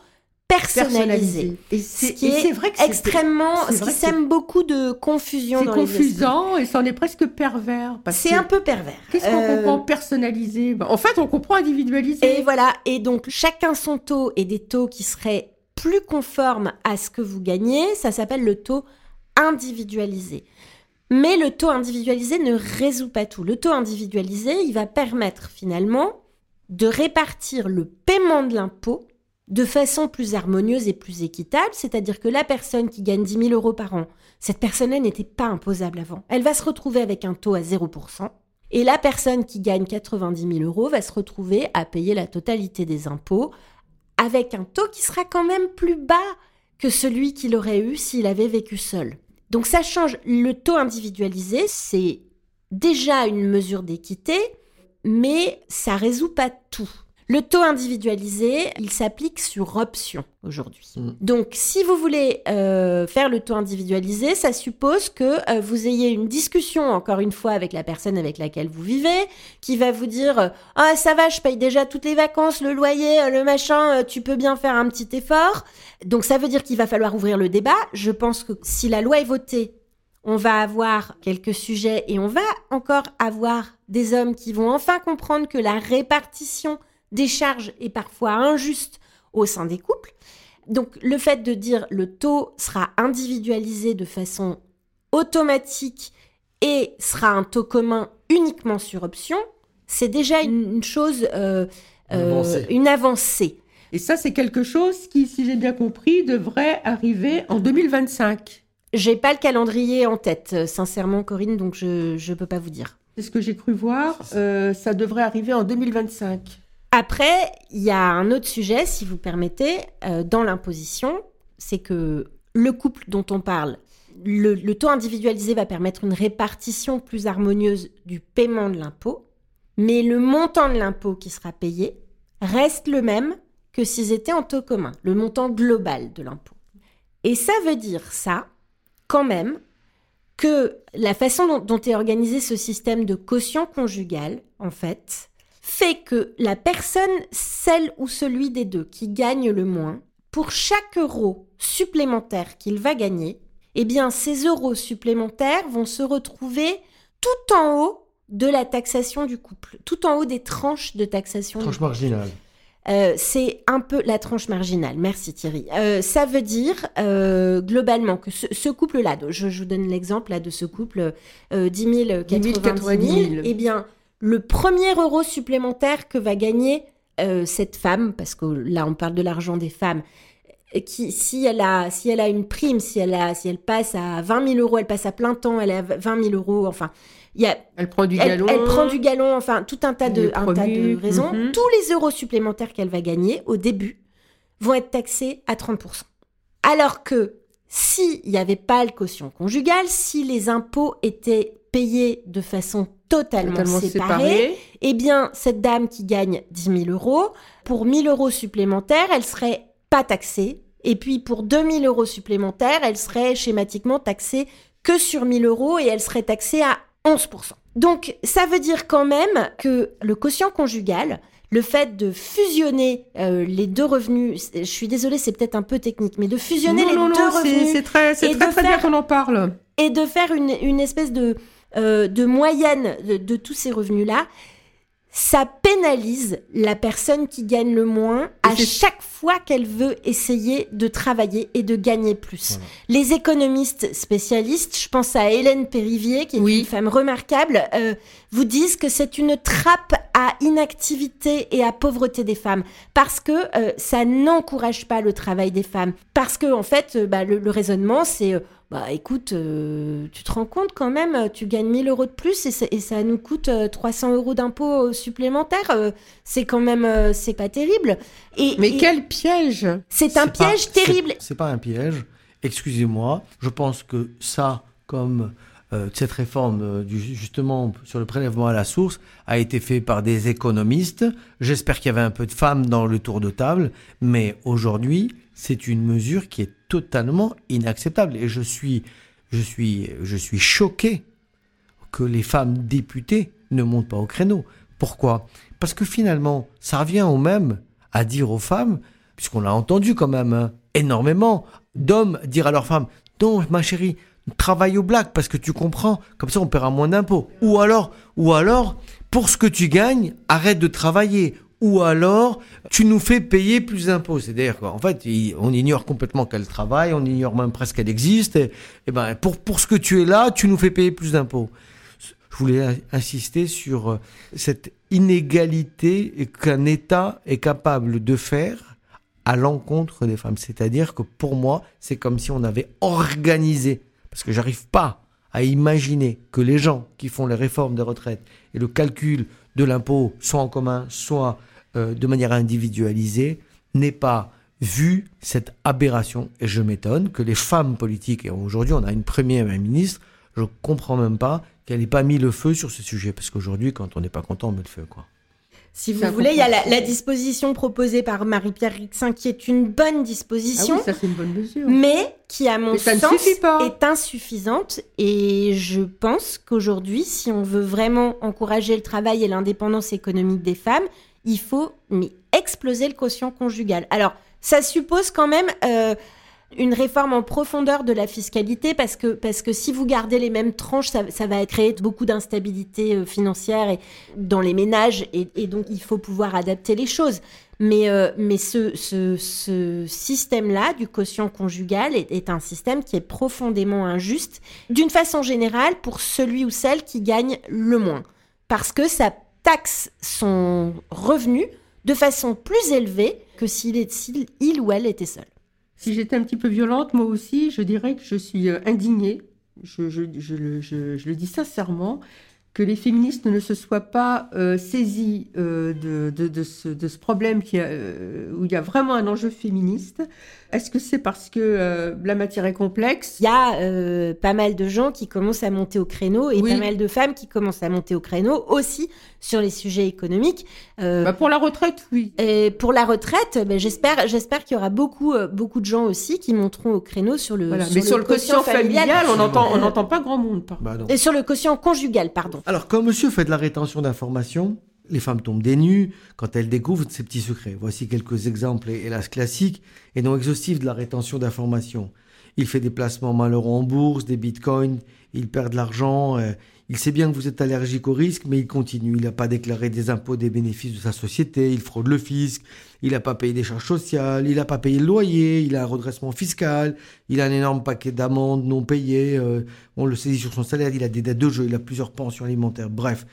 personnalisé. Et Ce c'est vrai que c'est- extrêmement, ce qui sème beaucoup de confusion C'est confusant et c'en est presque pervers. C'est un peu pervers. Qu'est-ce qu'on Euh, comprend personnalisé? Ben, En fait, on comprend individualisé. Et voilà, et donc chacun son taux et des taux qui seraient plus conformes à ce que vous gagnez, ça s'appelle le taux individualisé. Mais le taux individualisé ne résout pas tout. Le taux individualisé, il va permettre finalement de répartir le paiement de l'impôt de façon plus harmonieuse et plus équitable, c'est-à-dire que la personne qui gagne 10 000 euros par an, cette personne-là n'était pas imposable avant. Elle va se retrouver avec un taux à 0%. Et la personne qui gagne 90 000 euros va se retrouver à payer la totalité des impôts avec un taux qui sera quand même plus bas que celui qu'il aurait eu s'il avait vécu seul. Donc ça change. Le taux individualisé, c'est déjà une mesure d'équité, mais ça résout pas tout. Le taux individualisé, il s'applique sur option aujourd'hui. Mm. Donc, si vous voulez euh, faire le taux individualisé, ça suppose que euh, vous ayez une discussion, encore une fois, avec la personne avec laquelle vous vivez, qui va vous dire Ah, ça va, je paye déjà toutes les vacances, le loyer, euh, le machin, tu peux bien faire un petit effort. Donc, ça veut dire qu'il va falloir ouvrir le débat. Je pense que si la loi est votée, on va avoir quelques sujets et on va encore avoir des hommes qui vont enfin comprendre que la répartition des charges est parfois injuste au sein des couples. Donc le fait de dire le taux sera individualisé de façon automatique et sera un taux commun uniquement sur option, c'est déjà une chose, euh, Une avancée. une avancée. Et ça, c'est quelque chose qui, si j'ai bien compris, devrait arriver en 2025. J'ai pas le calendrier en tête, euh, sincèrement, Corinne, donc je ne peux pas vous dire. C'est ce que j'ai cru voir. Euh, ça devrait arriver en 2025. Après, il y a un autre sujet, si vous permettez, euh, dans l'imposition, c'est que le couple dont on parle, le, taux individualisé va permettre une répartition plus harmonieuse du paiement de l'impôt, mais le montant de l'impôt qui sera payé reste le même que s'ils étaient en taux commun, le montant global de l'impôt. Et ça veut dire ça, quand même, que la façon dont, dont est organisé ce système de quotient conjugal, en fait, fait que la personne, celle ou celui des deux qui gagne le moins, pour chaque euro supplémentaire qu'il va gagner, eh bien, ces euros supplémentaires vont se retrouver tout en haut de la taxation du couple, tout en haut des tranches de taxation. du Tranche marginale. euh, c'est un peu la tranche marginale. Merci Thierry. Euh, ça veut dire euh, globalement que ce, ce couple-là, je, je vous donne l'exemple là de ce couple, euh, 10 000, 90 000, 90 000. eh bien, le premier euro supplémentaire que va gagner euh, cette femme, parce que là on parle de l'argent des femmes, euh, qui, si elle a, si elle a une prime, si elle a, si elle passe à 20 000 euros, elle passe à plein temps, elle a 20 000 euros, enfin, il y a, Elle prend du elle, galon. elle prend du galon, enfin tout un tas de, un tas de produits, raisons. mhm. Tous les euros supplémentaires qu'elle va gagner au début vont être taxés à 30%. Alors que s'il n'y avait pas le quotient conjugal, si les impôts étaient payés de façon totalement, totalement séparée, séparé. eh bien cette dame qui gagne 10 000 euros, pour 1000 euros supplémentaires, elle serait pas taxée. Et puis pour 2000 euros supplémentaires, elle serait schématiquement taxée que sur 1000 euros et elle serait taxée à 11%. Donc ça veut dire quand même que le quotient conjugal, le fait de fusionner euh, les deux revenus, je suis désolée, c'est peut-être un peu technique, mais de fusionner non, les non, deux non, revenus c'est très, c'est très, bien qu'on en parle. et de faire une, une espèce de, euh, de moyenne de, de tous ces revenus-là, ça pénalise la personne qui gagne le moins à chaque fois qu'elle veut essayer de travailler et de gagner plus. Voilà. Les économistes spécialistes, je pense à Hélène Périvier, qui est Oui. une femme remarquable, euh, vous disent que c'est une trappe à inactivité et à pauvreté des femmes parce que euh, ça n'encourage pas le travail des femmes. Parce que en fait, euh, bah, le, le raisonnement, c'est bah écoute, euh, tu te rends compte quand même, euh, tu gagnes 1000 euros de plus et, ça- et ça nous coûte euh, 300 euros d'impôts euh, supplémentaires. euh, c'est quand même, euh, c'est pas terrible. Et, Mais et quel piège c'est un pas- piège terrible. C'est pas un piège. Excusez-moi. Je pense que ça, comme euh, cette réforme euh, justement sur le prélèvement à la source, a été fait par des économistes. J'espère qu'il y avait un peu de femmes dans le tour de table, mais aujourd'hui, c'est une mesure qui est totalement inacceptable. Et je suis, je suis, je suis choqué que les femmes députées ne montent pas au créneau. Pourquoi? Parce que finalement, ça revient au même à dire aux femmes, puisqu'on l'a entendu quand même hein, énormément, d'hommes dire à leurs femmes, non ma chérie, travaille au black parce que tu comprends, comme ça on paiera moins d'impôts. Ou alors, ou alors, pour ce que tu gagnes, arrête de travailler. Ou alors, tu nous fais payer plus d'impôts. C'est-à-dire qu'en fait, on ignore complètement qu'elle travaille, on ignore même presque qu'elle existe. Et, ben, pour, pour ce que tu es là, tu nous fais payer plus d'impôts. Je voulais in- insister sur euh, cette inégalité qu'un État est capable de faire à l'encontre des femmes. C'est-à-dire que pour moi, c'est comme si on avait organisé, parce que j'arrive pas à imaginer que les gens qui font les réformes des retraites et le calcul de l'impôt, soit en commun, soit euh, de manière individualisée, n'aient pas vu cette aberration. Et je m'étonne que les femmes politiques, et aujourd'hui on a une première ministre, je comprends même pas qu'elle n'ait pas mis le feu sur ce sujet. Parce qu'aujourd'hui, quand on n'est pas content, on met le feu. Quoi. Si vous voulez, il y a la, disposition proposée par Marie-Pierre Rixin qui est une bonne Ah disposition. oui, ça c'est une bonne mesure. mais qui, à mon sens, est insuffisante. Et je pense qu'aujourd'hui, si on veut vraiment encourager le travail et l'indépendance économique des femmes, il faut mais, exploser le quotient conjugal. Alors, ça suppose quand même euh, une réforme en profondeur de la fiscalité, parce que, parce que si vous gardez les mêmes tranches, ça, va créer beaucoup d'instabilité euh, financière et, dans les ménages, et, donc il faut pouvoir adapter les choses. Mais, euh, mais ce, ce, système-là du quotient conjugal est, un système qui est profondément injuste, d'une façon générale, pour celui ou celle qui gagne le moins. Parce que ça taxe son revenu de façon plus élevée que s'il- il ou elle était seul. Si j'étais un petit peu violente, moi aussi, je dirais que je suis euh, indignée, je, le- dis sincèrement, que les féministes ne se soient pas euh, saisis euh, de, ce, problème où il y a vraiment un enjeu féministe. Est-ce que c'est parce que euh, la matière est complexe? Il y a euh, pas mal de gens qui commencent à monter au créneau et Oui. pas mal de femmes qui commencent à monter au créneau aussi sur les sujets économiques. Euh, Bah, Pour la retraite, oui. Et pour la retraite, ben, j'espère, j'espère qu'il y aura beaucoup, beaucoup de gens aussi qui monteront au créneau sur le, Voilà. Mais sur le quotient familial, on n'entend on n'entend pas grand monde. par Bah non. et sur le quotient conjugal, pardon. Alors, quand monsieur fait de la rétention d'informations, les femmes tombent des nues quand elles découvrent ces petits secrets. Voici quelques exemples, hélas classiques et non exhaustifs de la rétention d'informations. Il fait des placements malheureux en bourse, des bitcoins, il perd de l'argent, euh, il sait bien que vous êtes allergique au risque, mais il continue. Il n'a pas déclaré des impôts des bénéfices de sa société, il fraude le fisc, il n'a pas payé des charges sociales, il n'a pas payé le loyer, il a un redressement fiscal, il a un énorme paquet d'amendes non payées, euh, on le saisit sur son salaire, il a des dettes de jeu, il a plusieurs pensions alimentaires, bref.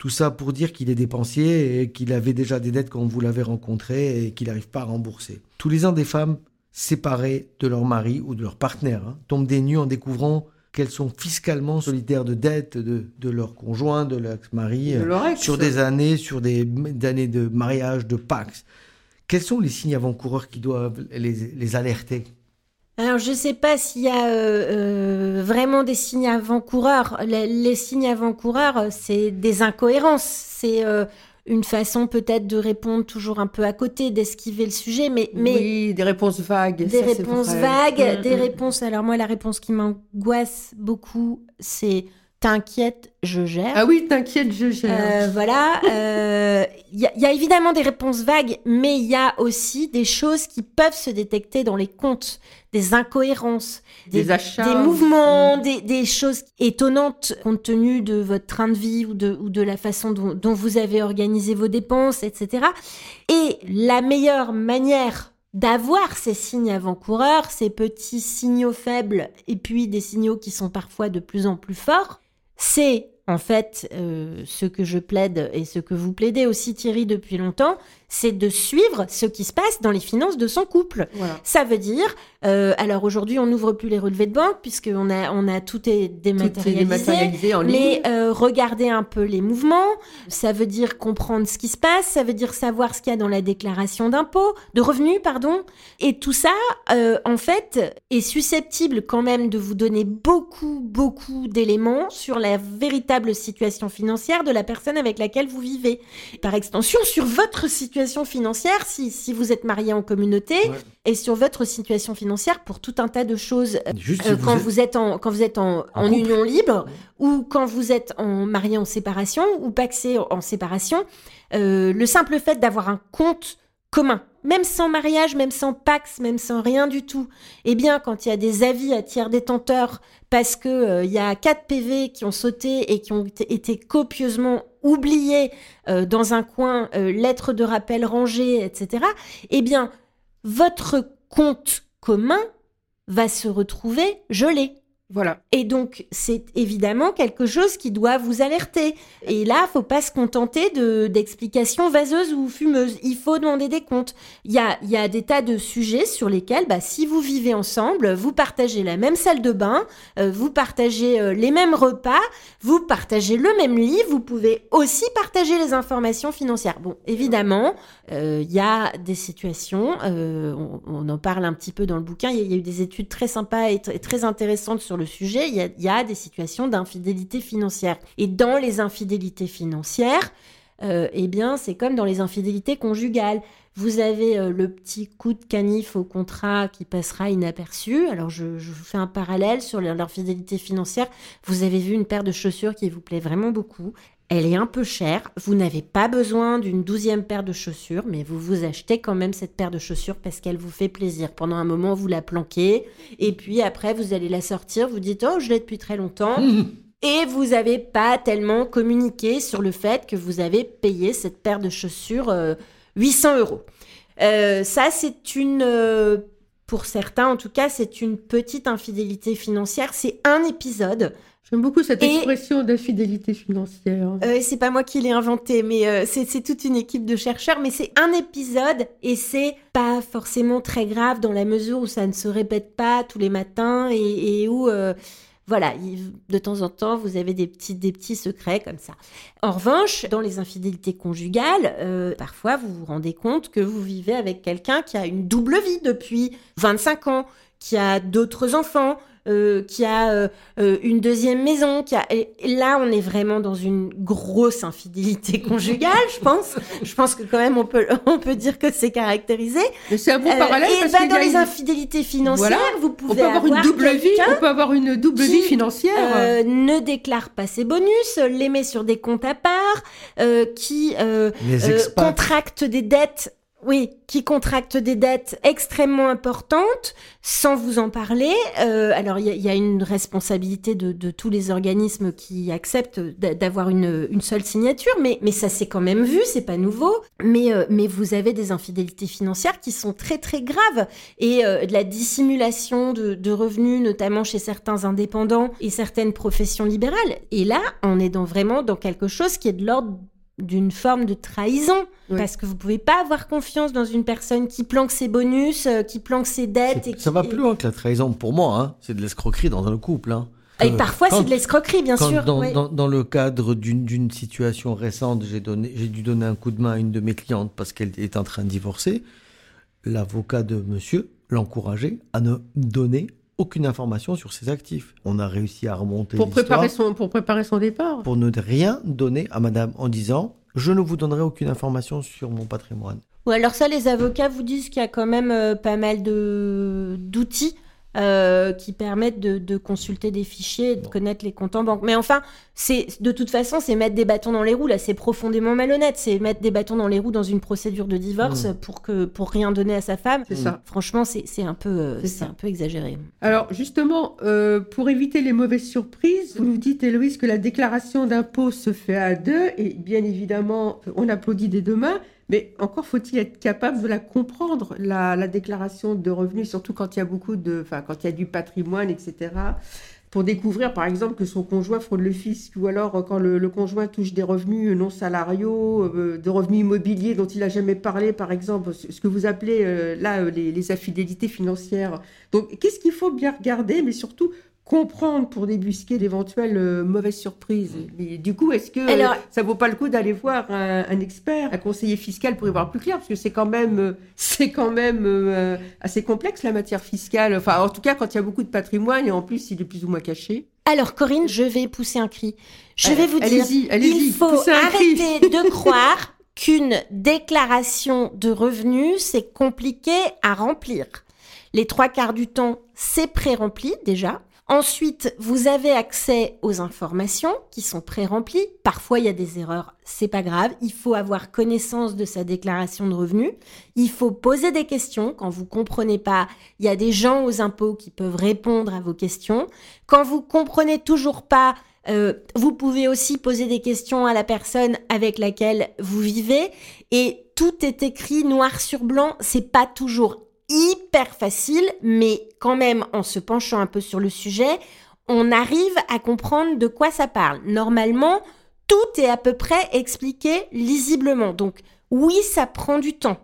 Tout ça pour dire qu'il est dépensier et qu'il avait déjà des dettes quand vous l'avez rencontré et qu'il n'arrive pas à rembourser. Tous les ans, des femmes séparées de leur mari ou de leur partenaire hein, tombent des nues en découvrant qu'elles sont fiscalement solitaires de dettes de, de leur conjoint, de leur mari, De leur ex. sur des années, sur des années de mariage, de Pax. Quels sont les signes avant-coureurs qui doivent les, les alerter? Alors, je ne sais pas s'il y a euh, euh, vraiment des signes avant-coureurs. Les, les signes avant-coureurs, c'est des incohérences. C'est euh, une façon peut-être de répondre toujours un peu à côté, d'esquiver le sujet, mais, mais Oui, des réponses vagues. des ça, réponses vagues, Mm, des mm. réponses. Alors moi, la réponse qui m'angoisse beaucoup, c'est t'inquiète, je gère. Ah oui, t'inquiète, je gère. Euh, voilà. euh, Il y, a- il y a évidemment des réponses vagues, mais il y a aussi des choses qui peuvent se détecter dans les comptes, des incohérences, Des achats. des mouvements, des, des choses étonnantes compte tenu de votre train de vie ou de, ou de la façon dont, dont vous avez organisé vos dépenses, etc. Et la meilleure manière d'avoir ces signes avant-coureurs, ces petits signaux faibles et puis des signaux qui sont parfois de plus en plus forts, c'est en fait euh, ce que je plaide et ce que vous plaidez aussi Thierry depuis longtemps, c'est de suivre ce qui se passe dans les finances de son couple. Voilà. Ça veut dire, euh, alors aujourd'hui on n'ouvre plus les relevés de banque puisqu'on a, on a tout est Tout est dématérialisé. dématérialisé en ligne. Mais euh, regarder un peu les mouvements, ça veut dire comprendre ce qui se passe, ça veut dire savoir ce qu'il y a dans la déclaration d'impôt, de revenus, pardon. Et tout ça, euh, en fait, est susceptible quand même de vous donner beaucoup, beaucoup d'éléments sur la véritable situation financière de la personne avec laquelle vous vivez. Par extension, sur votre situation financière, si, si vous êtes marié en communauté, Ouais. et sur votre situation financière pour tout un tas de choses Juste euh, si vous quand êtes- vous êtes en quand vous êtes en, En en couple. union libre ou quand vous êtes en marié en séparation ou paxé en séparation, euh, le simple fait d'avoir un compte commun, même sans mariage, même sans pax, même sans rien du tout, eh bien quand il y a des avis à tiers détenteurs parce que euh, il y a quatre PV qui ont sauté et qui ont été copieusement oubliés euh, dans un coin, euh, lettres de rappel rangées, etc. Eh bien votre compte commun va se retrouver gelé. Voilà. Et donc, c'est évidemment quelque chose qui doit vous alerter. Et là, faut pas se contenter de d'explications vaseuses ou fumeuses. Il faut demander des comptes. Il y a, y a des tas de sujets sur lesquels, bah, si vous vivez ensemble, vous partagez la même salle de bain, euh, vous partagez euh, les mêmes repas, vous partagez le même lit, vous pouvez aussi partager les informations financières. Bon, évidemment, euh, il y a des situations, on, en parle un petit peu dans le bouquin, il y, a- eu des études très sympas et tr- très intéressantes sur le sujet, il y a, des situations d'infidélité financière. Et dans les infidélités financières, euh, eh bien, c'est comme dans les infidélités conjugales. Vous avez euh, le petit coup de canif au contrat qui passera inaperçu. Alors, je, je vous fais un parallèle sur l'infidélité financière. Vous avez vu une paire de chaussures qui vous plaît vraiment beaucoup. Elle est un peu chère. Vous n'avez pas besoin d'une douzième paire de chaussures, mais vous vous achetez quand même cette paire de chaussures parce qu'elle vous fait plaisir. Pendant un moment, vous la planquez. Et puis après, vous allez la sortir. Vous dites, oh, je l'ai depuis très longtemps. Et vous n'avez pas tellement communiqué sur le fait que vous avez payé cette paire de chaussures euh, 800 euros. Euh, ça, c'est une, euh, pour certains en tout cas, c'est une petite infidélité financière. C'est un épisode. J'aime beaucoup cette Et- expression d'infidélité financière. Euh, c'est pas moi qui l'ai inventé, mais euh, c'est c'est toute une équipe de chercheurs. Mais c'est un épisode et c'est pas forcément très grave dans la mesure où ça ne se répète pas tous les matins et, et où, euh, voilà, il- de temps en temps, vous avez des petits, des petits secrets comme ça. En revanche, dans les infidélités conjugales, euh, parfois vous vous rendez compte que vous vivez avec quelqu'un qui a une double vie depuis 25 ans, qui a d'autres enfants, euh, qui a euh, euh, une deuxième maison, qui a... et là on est vraiment dans une grosse infidélité conjugale, je pense. Je pense que quand même on peut on peut dire que c'est caractérisé. Mais c'est un bon Euh, parallèle et parce y dans a les une- infidélités financières, Voilà. vous on pouvez peut avoir une double vie, on peut avoir une double qui, vie financière. euh, ne déclare pas ses bonus, les met sur des comptes à part, euh, qui euh, euh, contracte des dettes. Oui, qui contracte des dettes extrêmement importantes sans vous en parler. Euh, alors, il y, y a une responsabilité de, de tous les organismes qui acceptent d'a- d'avoir une, une seule signature, mais, mais ça s'est quand même vu, c'est pas nouveau. Mais, euh, mais vous avez des infidélités financières qui sont très très graves et euh, de la dissimulation de, de revenus, notamment chez certains indépendants et certaines professions libérales. Et là, on est dans, vraiment dans quelque chose qui est de l'ordre d'une forme de trahison. Oui. Parce que vous pouvez pas avoir confiance dans une personne qui planque ses bonus, euh, qui planque ses dettes. C'est- Et qui- Ça va plus loin que la trahison pour moi. Hein. C'est de l'escroquerie dans un couple. Hein. Et Que- parfois, c'est de l'escroquerie, bien quand sûr. Dans, oui. dans- dans le cadre d'une d'une situation récente, j'ai donné- j'ai dû donner un coup de main à une de mes clientes parce qu'elle est en train de divorcer. L'avocat de monsieur l'encourageait à ne donner aucune information sur ses actifs. On a réussi à remonter pour préparer son pour préparer son départ. pour ne rien donner à madame en disant je ne vous donnerai aucune information sur mon patrimoine. Ou alors ça, les avocats vous disent qu'il y a quand même euh, pas mal de d'outils euh, qui permettent de, de consulter des fichiers et de Bon. connaître les comptes en banque. Mais enfin, c'est de toute façon, c'est mettre des bâtons dans les roues. Là, c'est profondément malhonnête. C'est mettre des bâtons dans les roues dans une procédure de divorce Mm. pour que pour rien donner à sa femme. C'est ça. Franchement, c'est c'est un peu euh, C'est un peu exagéré. Alors justement, euh, pour éviter les mauvaises surprises, vous nous dites, Héloïse, que la déclaration d'impôt se fait à deux, et bien évidemment, on applaudit des deux mains, mais encore faut-il être capable de la comprendre, la, la déclaration de revenus, surtout quand il y a beaucoup de, enfin, quand il y a du patrimoine, etc. Pour découvrir, par exemple, que son conjoint fraude le fisc, ou alors euh, quand le, le conjoint touche des revenus non salariaux, euh, de revenus immobiliers dont il n'a jamais parlé, par exemple, ce que vous appelez euh, là euh, les, les infidélités financières. Donc, qu'est-ce qu'il faut bien regarder, mais surtout comprendre pour débusquer d'éventuelles euh, mauvaises surprises Mais du coup, est-ce que euh, Alors- ça vaut pas le coup d'aller voir un, un expert, un conseiller fiscal pour y voir plus clair? Parce que c'est quand même, euh, c'est quand même euh, assez complexe la matière fiscale. Enfin, en tout cas, quand il y a beaucoup de patrimoine et en plus, il est plus ou moins caché. Alors Corinne, je vais pousser un cri. Je Euh, vais vous dire, il faut arrêter de croire qu'une déclaration de revenus, c'est compliqué à remplir. Les trois quarts du temps, c'est pré-rempli déjà. Ensuite, vous avez accès aux informations qui sont pré-remplies. Parfois, il y a des erreurs, c'est pas grave. Il faut avoir connaissance de sa déclaration de revenus. Il faut poser des questions quand vous comprenez pas. Il y a des gens aux impôts qui peuvent répondre à vos questions. Quand vous comprenez toujours pas, euh, vous pouvez aussi poser des questions à la personne avec laquelle vous vivez. Et tout est écrit noir sur blanc. C'est pas toujours hyper facile, mais quand même, en se penchant un peu sur le sujet, on arrive à comprendre de quoi ça parle. Normalement, tout est à peu près expliqué lisiblement. Donc, oui, ça prend du temps.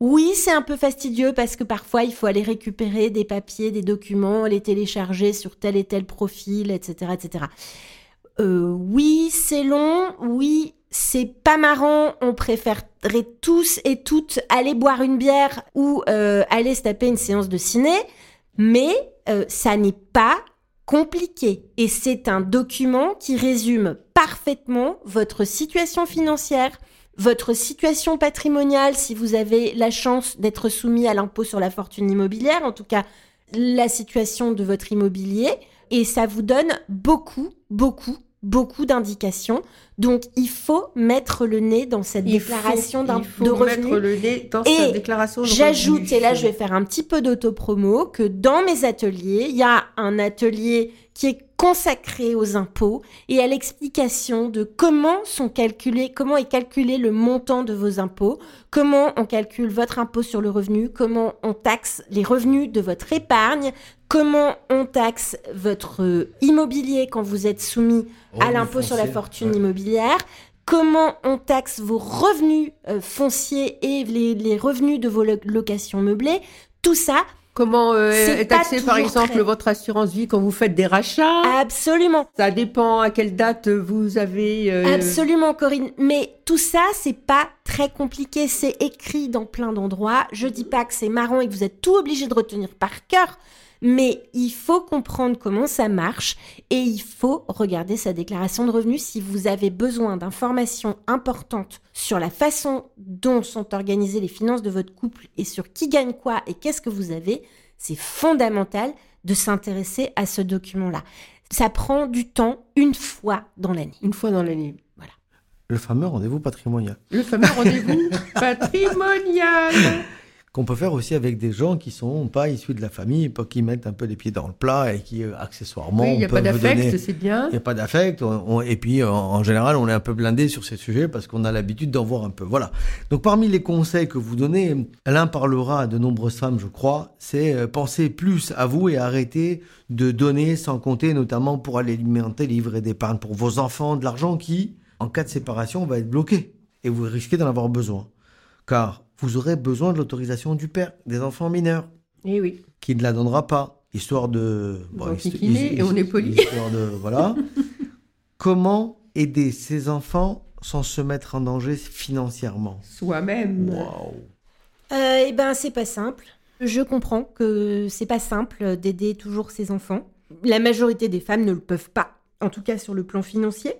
Oui, c'est un peu fastidieux parce que parfois il faut aller récupérer des papiers, des documents, les télécharger sur tel et tel profil, etc., etc. Euh, oui, c'est long. Oui, c'est pas marrant. On préférerait tous et toutes aller boire une bière ou euh, aller se taper une séance de ciné, mais euh, ça n'est pas compliqué et c'est un document qui résume parfaitement votre situation financière, votre situation patrimoniale si vous avez la chance d'être soumis à l'impôt sur la fortune immobilière, en tout cas la situation de votre immobilier, et ça vous donne beaucoup, beaucoup, beaucoup d'indications. Donc il faut mettre le nez dans cette déclaration d'un- il faut de mettre le nez dans Et cette déclaration de J'ajoute, et là je vais faire un petit peu d'autopromo, que dans mes ateliers, il y a un atelier qui est consacré aux impôts et à l'explication de comment sont calculés, comment est calculé le montant de vos impôts, comment on calcule votre impôt sur le revenu, comment on taxe les revenus de votre épargne, comment on taxe votre immobilier quand vous êtes soumis à l'impôt sur la fortune ouais. immobilière, comment on taxe vos revenus euh, fonciers et les, les revenus de vos lo- locations meublées, tout ça, Comment euh, est taxé par exemple très- votre assurance vie quand vous faites des rachats? Absolument. Ça dépend à quelle date vous avez. euh, Absolument, Corinne. Mais tout ça, c'est pas très compliqué. C'est écrit dans plein d'endroits. Je dis pas que c'est marrant et que vous êtes tout obligé de retenir par cœur. Mais il faut comprendre comment ça marche et il faut regarder sa déclaration de revenus si vous avez besoin d'informations importantes sur la façon dont sont organisées les finances de votre couple et sur qui gagne quoi et qu'est-ce que vous avez. C'est fondamental de s'intéresser à ce document-là. Ça prend du temps une fois dans l'année. Une fois dans l'année. Le fameux rendez-vous patrimonial. Le fameux rendez-vous patrimonial. Qu'on peut faire aussi avec des gens qui sont pas issus de la famille, pas qui mettent un peu les pieds dans le plat et qui, euh, accessoirement, Oui, il n'y a pas peuvent d'affect, c'est bien. Il n'y a pas d'affect. et puis, en, en général, on est un peu blindé sur ces sujets parce qu'on a l'habitude d'en voir un peu. Voilà. Donc, parmi les conseils que vous donnez, Alain parlera à de nombreuses femmes, je crois, c'est euh, penser plus à vous et arrêter de donner sans compter, notamment pour alimenter les livrets d'épargne pour vos enfants, de l'argent qui, en cas de séparation, va être bloqué. Et vous risquez d'en avoir besoin. Car vous aurez besoin de l'autorisation du père des enfants mineurs Eh oui. qui ne la donnera pas, histoire de... Histo- his- et on est poli. Histoire de... Voilà. Comment aider ses enfants sans se mettre en danger financièrement? Soi-même. Waouh Euh, eh ben, c'est pas simple. Je comprends que c'est pas simple d'aider toujours ses enfants. La majorité des femmes ne le peuvent pas, en tout cas sur le plan financier.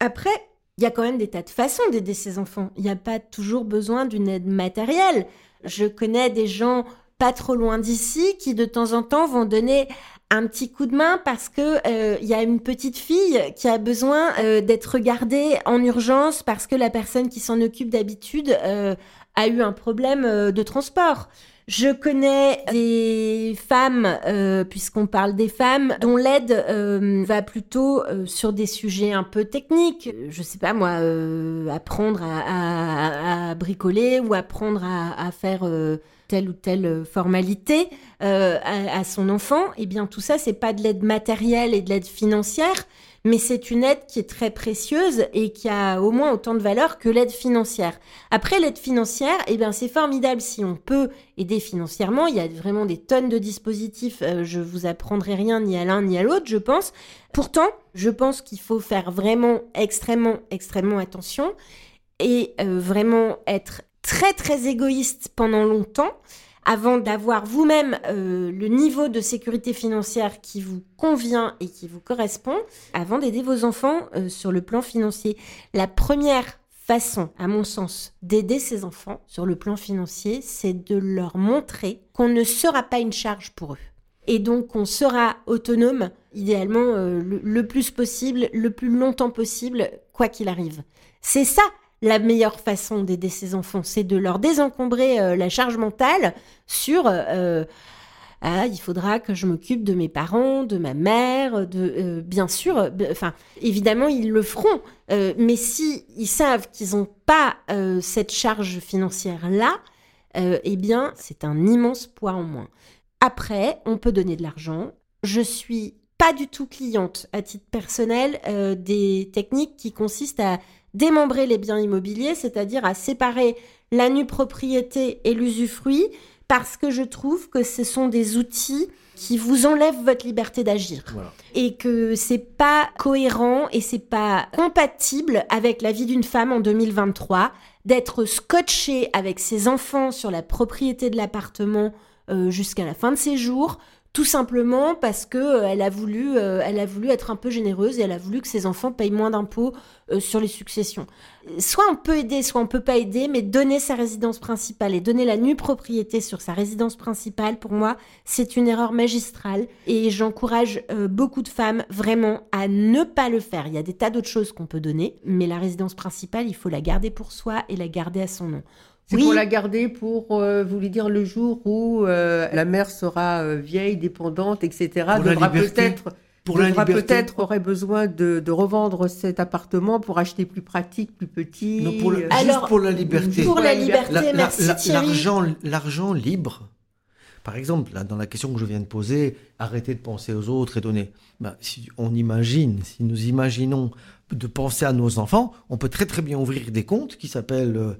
Après, il y a quand même des tas de façons d'aider ses enfants. Il n'y a pas toujours besoin d'une aide matérielle. Je connais des gens pas trop loin d'ici qui de temps en temps vont donner un petit coup de main parce que euh, il y a une petite fille qui a besoin euh, d'être regardée en urgence parce que la personne qui s'en occupe d'habitude euh, a eu un problème de transport. Je connais des femmes, euh, puisqu'on parle des femmes, dont l'aide euh, va plutôt euh, sur des sujets un peu techniques. Je sais pas moi, apprendre à, bricoler ou apprendre à, faire telle ou telle formalité à, à son enfant. Eh bien, tout ça, c'est pas de l'aide matérielle et de l'aide financière, mais c'est une aide qui est très précieuse et qui a au moins autant de valeur que l'aide financière. Après l'aide financière, eh bien c'est formidable si on peut aider financièrement. Il y a vraiment des tonnes de dispositifs. euh, je vous apprendrai rien ni à l'un ni à l'autre, je pense. Pourtant, je pense qu'il faut faire vraiment extrêmement, extrêmement attention et euh, vraiment être très, très égoïste pendant longtemps avant d'avoir vous-même euh, le niveau de sécurité financière qui vous convient et qui vous correspond, avant d'aider vos enfants euh, sur le plan financier. La première façon, à mon sens, d'aider ses enfants sur le plan financier, c'est de leur montrer qu'on ne sera pas une charge pour eux. Et donc on sera autonome, idéalement euh, le plus possible, le plus longtemps possible, quoi qu'il arrive. C'est ça la meilleure façon d'aider ses enfants, c'est de leur désencombrer euh, la charge mentale sur euh, ah, il faudra que je m'occupe de mes parents, de ma mère, de euh, bien sûr, euh, enfin évidemment ils le feront, euh, mais si ils savent qu'ils n'ont pas euh, cette charge financière là, euh, eh bien c'est un immense poids en moins. Après, on peut donner de l'argent. Je suis pas du tout cliente à titre personnel euh, des techniques qui consistent à démembrer les biens immobiliers, c'est-à-dire à séparer la nue propriété et l'usufruit, parce que je trouve que ce sont des outils qui vous enlèvent votre liberté d'agir Voilà. et que c'est pas cohérent et c'est pas compatible avec la vie d'une femme en 2023 d'être scotché avec ses enfants sur la propriété de l'appartement euh, jusqu'à la fin de ses jours tout simplement parce que euh, elle a voulu euh, elle a voulu être un peu généreuse et elle a voulu que ses enfants payent moins d'impôts euh, sur les successions. Soit on peut aider, soit on peut pas aider, mais donner sa résidence principale et donner la nue propriété sur sa résidence principale, pour moi, c'est une erreur magistrale et j'encourage beaucoup de femmes vraiment à ne pas le faire. Il y a des tas d'autres choses qu'on peut donner, mais la résidence principale, il faut la garder pour soi et la garder à son nom. C'est pour la garder pour, euh, vous voulez dire, le jour où euh, la mère sera euh, vieille, dépendante, etc. Pour la devra liberté. peut-être Pour la devra peut-être aurait besoin de, de revendre cet appartement pour acheter plus pratique, plus petit. Non, pour le- euh, juste Alors, pour la liberté. Pour la liberté, La- la- merci. L'argent, l'argent libre. Par exemple, dans la question que je viens de poser, arrêter de penser aux autres et donner. Ben, si on imagine, si nous imaginons de penser à nos enfants, on peut très très bien ouvrir des comptes qui s'appellent euh,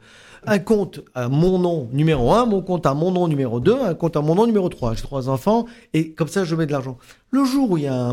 un compte à mon nom numéro 1, mon compte à mon nom numéro 2, un compte à mon nom numéro 3. J'ai trois enfants et comme ça je mets de l'argent. Le jour où il y a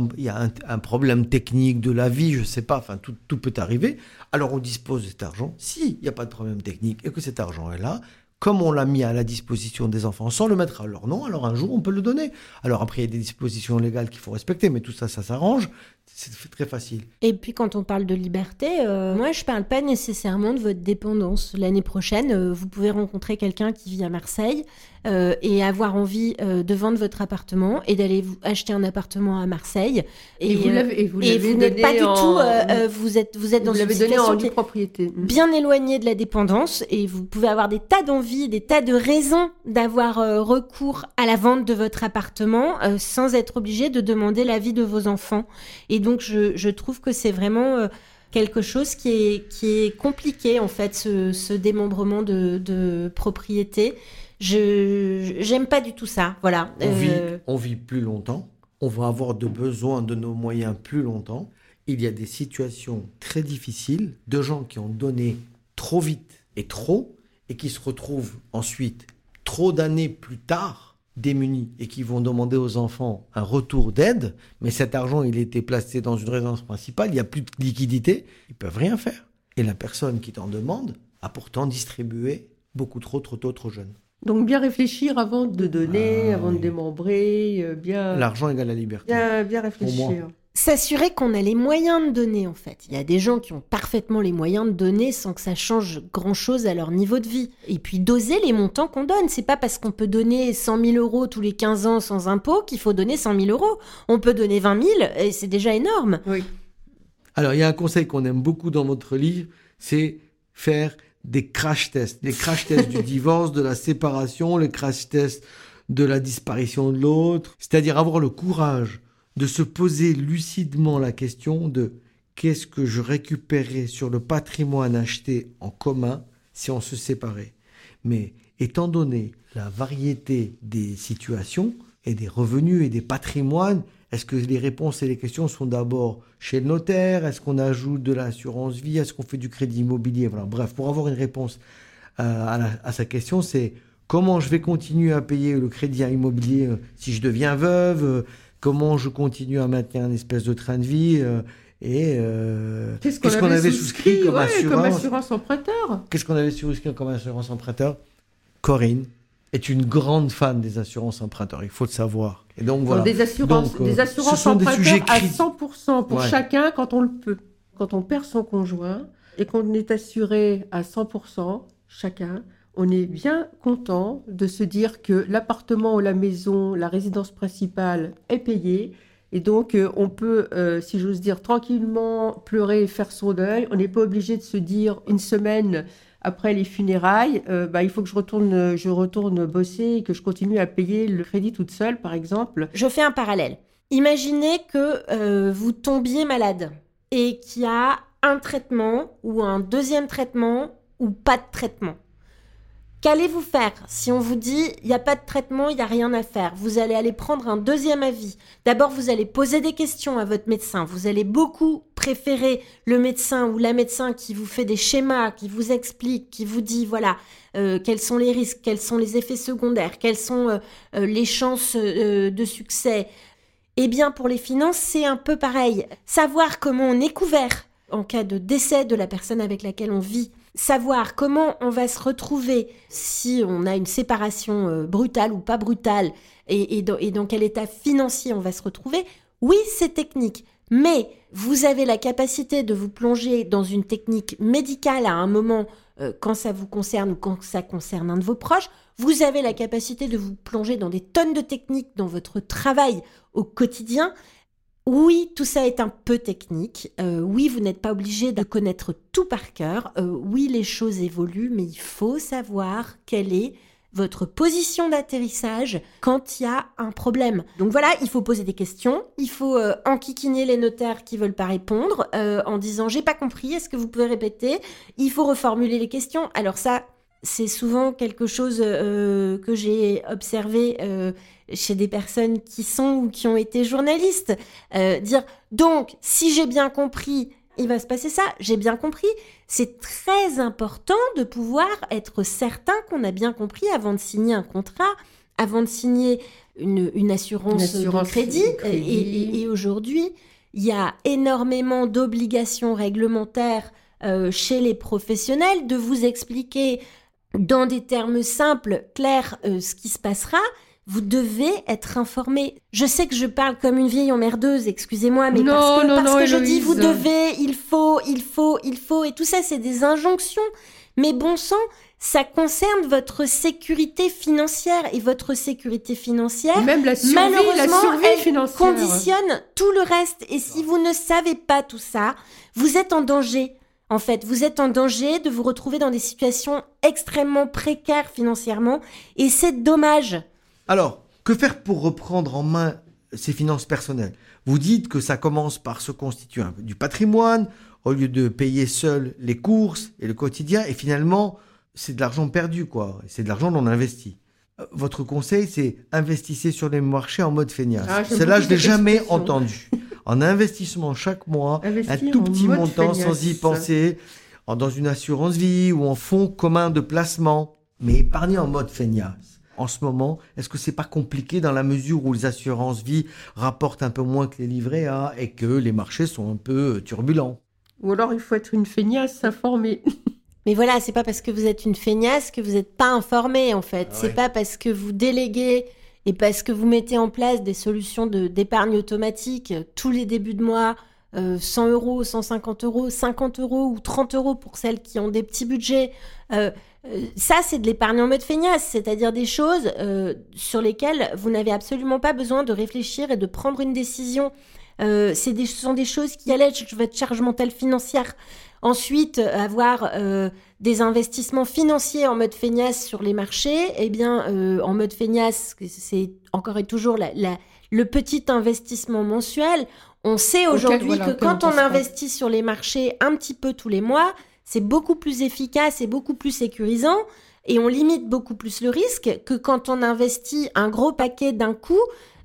un, problème technique de la vie, je sais pas, tout peut arriver, alors on dispose de cet argent. S'il n'y a pas de problème technique et que cet argent est là, comme on l'a mis à la disposition des enfants sans le mettre à leur nom, alors un jour on peut le donner. Alors après, il y a des dispositions légales qu'il faut respecter, mais tout ça, ça s'arrange. C'est très facile. Et puis quand on parle de liberté, euh, moi je parle pas nécessairement de votre dépendance. L'année prochaine, euh, vous pouvez rencontrer quelqu'un qui vit à Marseille euh, et avoir envie euh, de vendre votre appartement et d'aller vous acheter un appartement à Marseille. Et, vous euh, l'avez vous et vous n'êtes pas du en- tout, euh, vous êtes, vous êtes vous dans une situation qui est propriété. bien éloigné de la dépendance et vous pouvez avoir des tas d'envies, des tas de raisons d'avoir recours à la vente de votre appartement sans être obligé de demander l'avis de vos enfants. Et donc je, je trouve que c'est vraiment quelque chose qui est, qui est compliqué en fait, ce, ce démembrement de, de propriété. Je j'aime pas du tout ça. Voilà. On, vit, Euh, on vit plus longtemps, on va avoir de besoin de nos moyens plus longtemps. Il y a des situations très difficiles de gens qui ont donné trop vite et trop et qui se retrouvent ensuite trop d'années plus tard démunis et qui vont demander aux enfants un retour d'aide, mais cet argent il était placé dans une résidence principale, il n'y a plus de liquidité, ils peuvent rien faire. Et la personne qui t'en demande a pourtant distribué beaucoup trop trop tôt trop jeune. Donc bien réfléchir avant de donner, Ah, avant de démembrer, euh, bien, L'argent égale la liberté. bien, bien réfléchir. s'assurer qu'on a les moyens de donner en fait. Il y a des gens qui ont parfaitement les moyens de donner sans que ça change grand-chose à leur niveau de vie. Et puis doser les montants qu'on donne. C'est pas parce qu'on peut donner 100 000 euros tous les 15 ans sans impôt qu'il faut donner 100 000 euros. On peut donner 20 000 et c'est déjà énorme. Oui. Alors, il y a un conseil qu'on aime beaucoup dans votre livre, c'est faire des crash tests. Les crash tests du divorce, de la séparation, les crash tests de la disparition de l'autre. C'est-à-dire avoir le courage de se poser lucidement la question de qu'est-ce que je récupérais sur le patrimoine acheté en commun si on se séparait. Mais étant donné la variété des situations et des revenus et des patrimoines, est-ce que les réponses et les questions sont d'abord chez le notaire? Est-ce qu'on ajoute de l'assurance vie? Est-ce qu'on fait du crédit immobilier? Voilà. Bref, pour avoir une réponse euh, à, la- à sa question, c'est comment je vais continuer à payer le crédit immobilier euh, si je deviens veuve? Euh, Comment je continue à maintenir une espèce de train de vie? Et Qu'est-ce qu'on avait souscrit? comme ouais, assurance? comme assurance emprunteur. Qu'est-ce qu'on avait souscrit comme assurance emprunteur? Corinne est une grande fan des assurances emprunteurs, il faut le savoir. Et donc voilà. Des assurances, Donc, euh, des ce assurances des emprunteurs sujets à critiques. 100% pour Ouais. chacun quand on le peut. Quand on perd son conjoint et qu'on est assuré à 100% chacun, on est bien content de se dire que l'appartement ou la maison, la résidence principale est payée. Et donc, euh, on peut, euh, si j'ose dire, tranquillement pleurer et faire son deuil. On n'est pas obligé de se dire une semaine après les funérailles, euh, bah, il faut que je retourne, je retourne bosser et que je continue à payer le crédit toute seule, par exemple. Je fais un parallèle. Imaginez que euh, vous tombiez malade et qu'il y a un traitement ou un deuxième traitement ou pas de traitement. Qu'allez-vous faire si on vous dit il n'y a pas de traitement, il n'y a rien à faire Vous allez aller prendre un deuxième avis. D'abord, vous allez poser des questions à votre médecin. Vous allez beaucoup préférer le médecin ou la médecin qui vous fait des schémas, qui vous explique, qui vous dit voilà euh, quels sont les risques, quels sont les effets secondaires, quelles sont euh, euh, les chances de succès. Eh bien, pour les finances, c'est un peu pareil. Savoir comment on est couvert en cas de décès de la personne avec laquelle on vit, savoir comment on va se retrouver si on a une séparation euh, brutale ou pas brutale, et, et dans, quel état financier on va se retrouver, oui, c'est technique. Mais vous avez la capacité de vous plonger dans une technique médicale à un moment euh, quand ça vous concerne ou quand ça concerne un de vos proches. Vous avez la capacité de vous plonger dans des tonnes de techniques dans votre travail au quotidien. Oui, tout ça est un peu technique. Euh, oui, vous n'êtes pas obligé de connaître tout par cœur. Euh, oui, les choses évoluent, mais il faut savoir quelle est votre position d'atterrissage quand il y a un problème. Donc voilà, il faut poser des questions, il faut euh, enquiquiner les notaires qui veulent pas répondre euh, en disant j'ai pas compris, est-ce que vous pouvez répéter? Il faut reformuler les questions. Alors ça, c'est souvent quelque chose euh, que j'ai observé euh, chez des personnes qui sont ou qui ont été journalistes. Euh, dire donc, si j'ai bien compris, il va se passer ça, j'ai bien compris. C'est très important de pouvoir être certain qu'on a bien compris avant de signer un contrat, avant de signer une, une assurance, Une assurance de crédit. de crédit. Et, et- et aujourd'hui, il y a énormément d'obligations réglementaires euh, chez les professionnels de vous expliquer dans des termes simples, clairs, euh, ce qui se passera. Vous devez être informé. Je sais que je parle comme une vieille emmerdeuse, excusez-moi, mais Non, parce que, non, parce non, que je dis vous devez, il faut, il faut, il faut, et tout ça, c'est des injonctions. Mais bon sang, ça concerne votre sécurité financière et votre sécurité financière Même la survie, la malheureusement, survie elle financière. conditionne tout le reste. Et si vous ne savez pas tout ça, vous êtes en danger. En fait, vous êtes en danger de vous retrouver dans des situations extrêmement précaires financièrement. Et c'est dommage. Alors, que faire pour reprendre en main ses finances personnelles? Vous dites que ça commence par se constituer un peu du patrimoine, au lieu de payer seul les courses et le quotidien, et finalement, c'est de l'argent perdu, quoi. C'est de l'argent non investi. Euh, Votre conseil, c'est investissez sur les marchés en mode feignasse. Ah, Celle-là, je l'ai cette jamais entendu. En investissement chaque mois, un tout petit montant sans y penser, en- dans une assurance vie ou en fonds commun de placement, mais épargner en mode feignasse. En ce moment, est-ce que c'est pas compliqué dans la mesure où les assurances vie rapportent un peu moins que les livrets A et que les marchés sont un peu turbulents? Ou alors il faut être une feignasse informée. Mais voilà, c'est pas parce que vous êtes une feignasse que vous n'êtes pas informé en fait. Ah C'est ouais. pas parce que vous déléguez et parce que vous mettez en place des solutions d'épargne automatique euh, tous les débuts de mois, euh, 100 euros, 150 euros, 50 euros ou 30 euros pour celles qui ont des petits budgets. euh, euh, ça, c'est de l'épargne en mode feignasse, c'est-à-dire des choses euh, sur lesquelles vous n'avez absolument pas besoin de réfléchir et de prendre une décision. Euh, ce sont des choses qui allègent votre charge mentale financière. Ensuite, avoir euh, des investissements financiers en mode feignasse sur les marchés, eh bien, euh, en mode feignasse, c'est encore et toujours la- la- le petit investissement mensuel. On sait aujourd'hui voilà, que quand on investit sur les marchés un petit peu tous les mois, c'est beaucoup plus efficace et beaucoup plus sécurisant. Et on limite beaucoup plus le risque que quand on investit un gros paquet d'un coup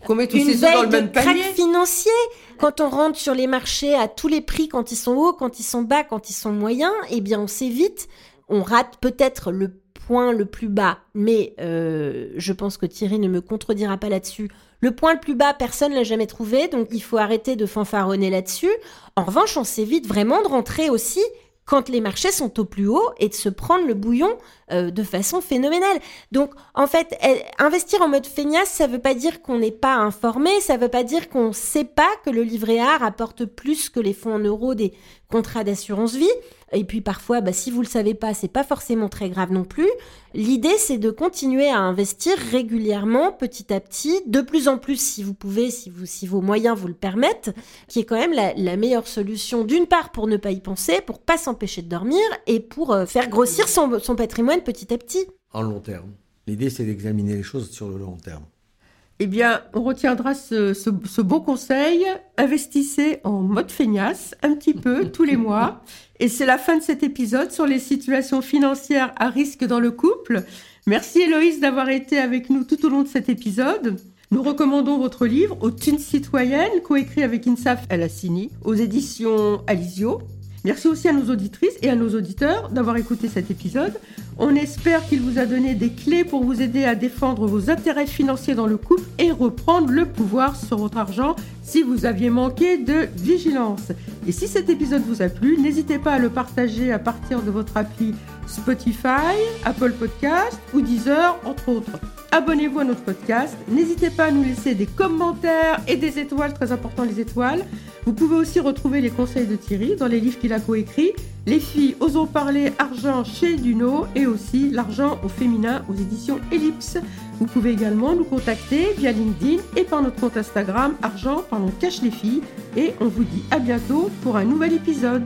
Qu'on met tous ses œufs dans le même panier. financier. Quand on rentre sur les marchés à tous les prix, quand ils sont hauts, quand ils sont bas, quand ils sont moyens, eh bien on sait vite. On rate peut-être le point le plus bas, mais euh, je pense que Thierry ne me contredira pas là-dessus. Le point le plus bas, personne l'a jamais trouvé, donc il faut arrêter de fanfaronner là-dessus. En revanche, on s'évite vraiment de rentrer aussi quand les marchés sont au plus haut et de se prendre le bouillon euh, de façon phénoménale. Donc, en fait, investir en mode feignasse, ça veut pas dire qu'on n'est pas informé, ça veut pas dire qu'on sait pas que le livret A rapporte plus que les fonds en euros des contrats d'assurance vie. Et puis parfois, bah, si vous le savez pas, c'est pas forcément très grave non plus. L'idée, c'est de continuer à investir régulièrement, petit à petit, de plus en plus si vous pouvez, si, vos moyens vous le permettent, qui est quand même la, la meilleure solution, d'une part pour ne pas y penser, pour pas s'empêcher de dormir et pour euh, faire grossir son, son patrimoine petit à petit. en long terme. L'idée, c'est d'examiner les choses sur le long terme. Eh bien, on retiendra ce, ce, ce beau conseil. Investissez en mode feignasse un petit peu tous les mois. Et c'est la fin de cet épisode sur les situations financières à risque dans le couple. Merci Héloïse d'avoir été avec nous tout au long de cet épisode. Nous recommandons votre livre aux thunes citoyennes, coécrit avec Insaf El Hassini, aux éditions Alizio. Merci aussi à nos auditrices et à nos auditeurs d'avoir écouté cet épisode. On espère qu'il vous a donné des clés pour vous aider à défendre vos intérêts financiers dans le couple et reprendre le pouvoir sur votre argent si vous aviez manqué de vigilance. Et si cet épisode vous a plu, n'hésitez pas à le partager à partir de votre appli Spotify, Apple Podcast ou Deezer, entre autres. Abonnez-vous à notre podcast. N'hésitez pas à nous laisser des commentaires et des étoiles, très important les étoiles. Vous pouvez aussi retrouver les conseils de Thierry dans les livres qu'il a coécrits. Les filles osons parler argent chez Duno et aussi l'argent au féminin aux éditions Ellipse. Vous pouvez également nous contacter via LinkedIn et par notre compte Instagram argent pardon cache les filles et on vous dit à bientôt pour un nouvel épisode.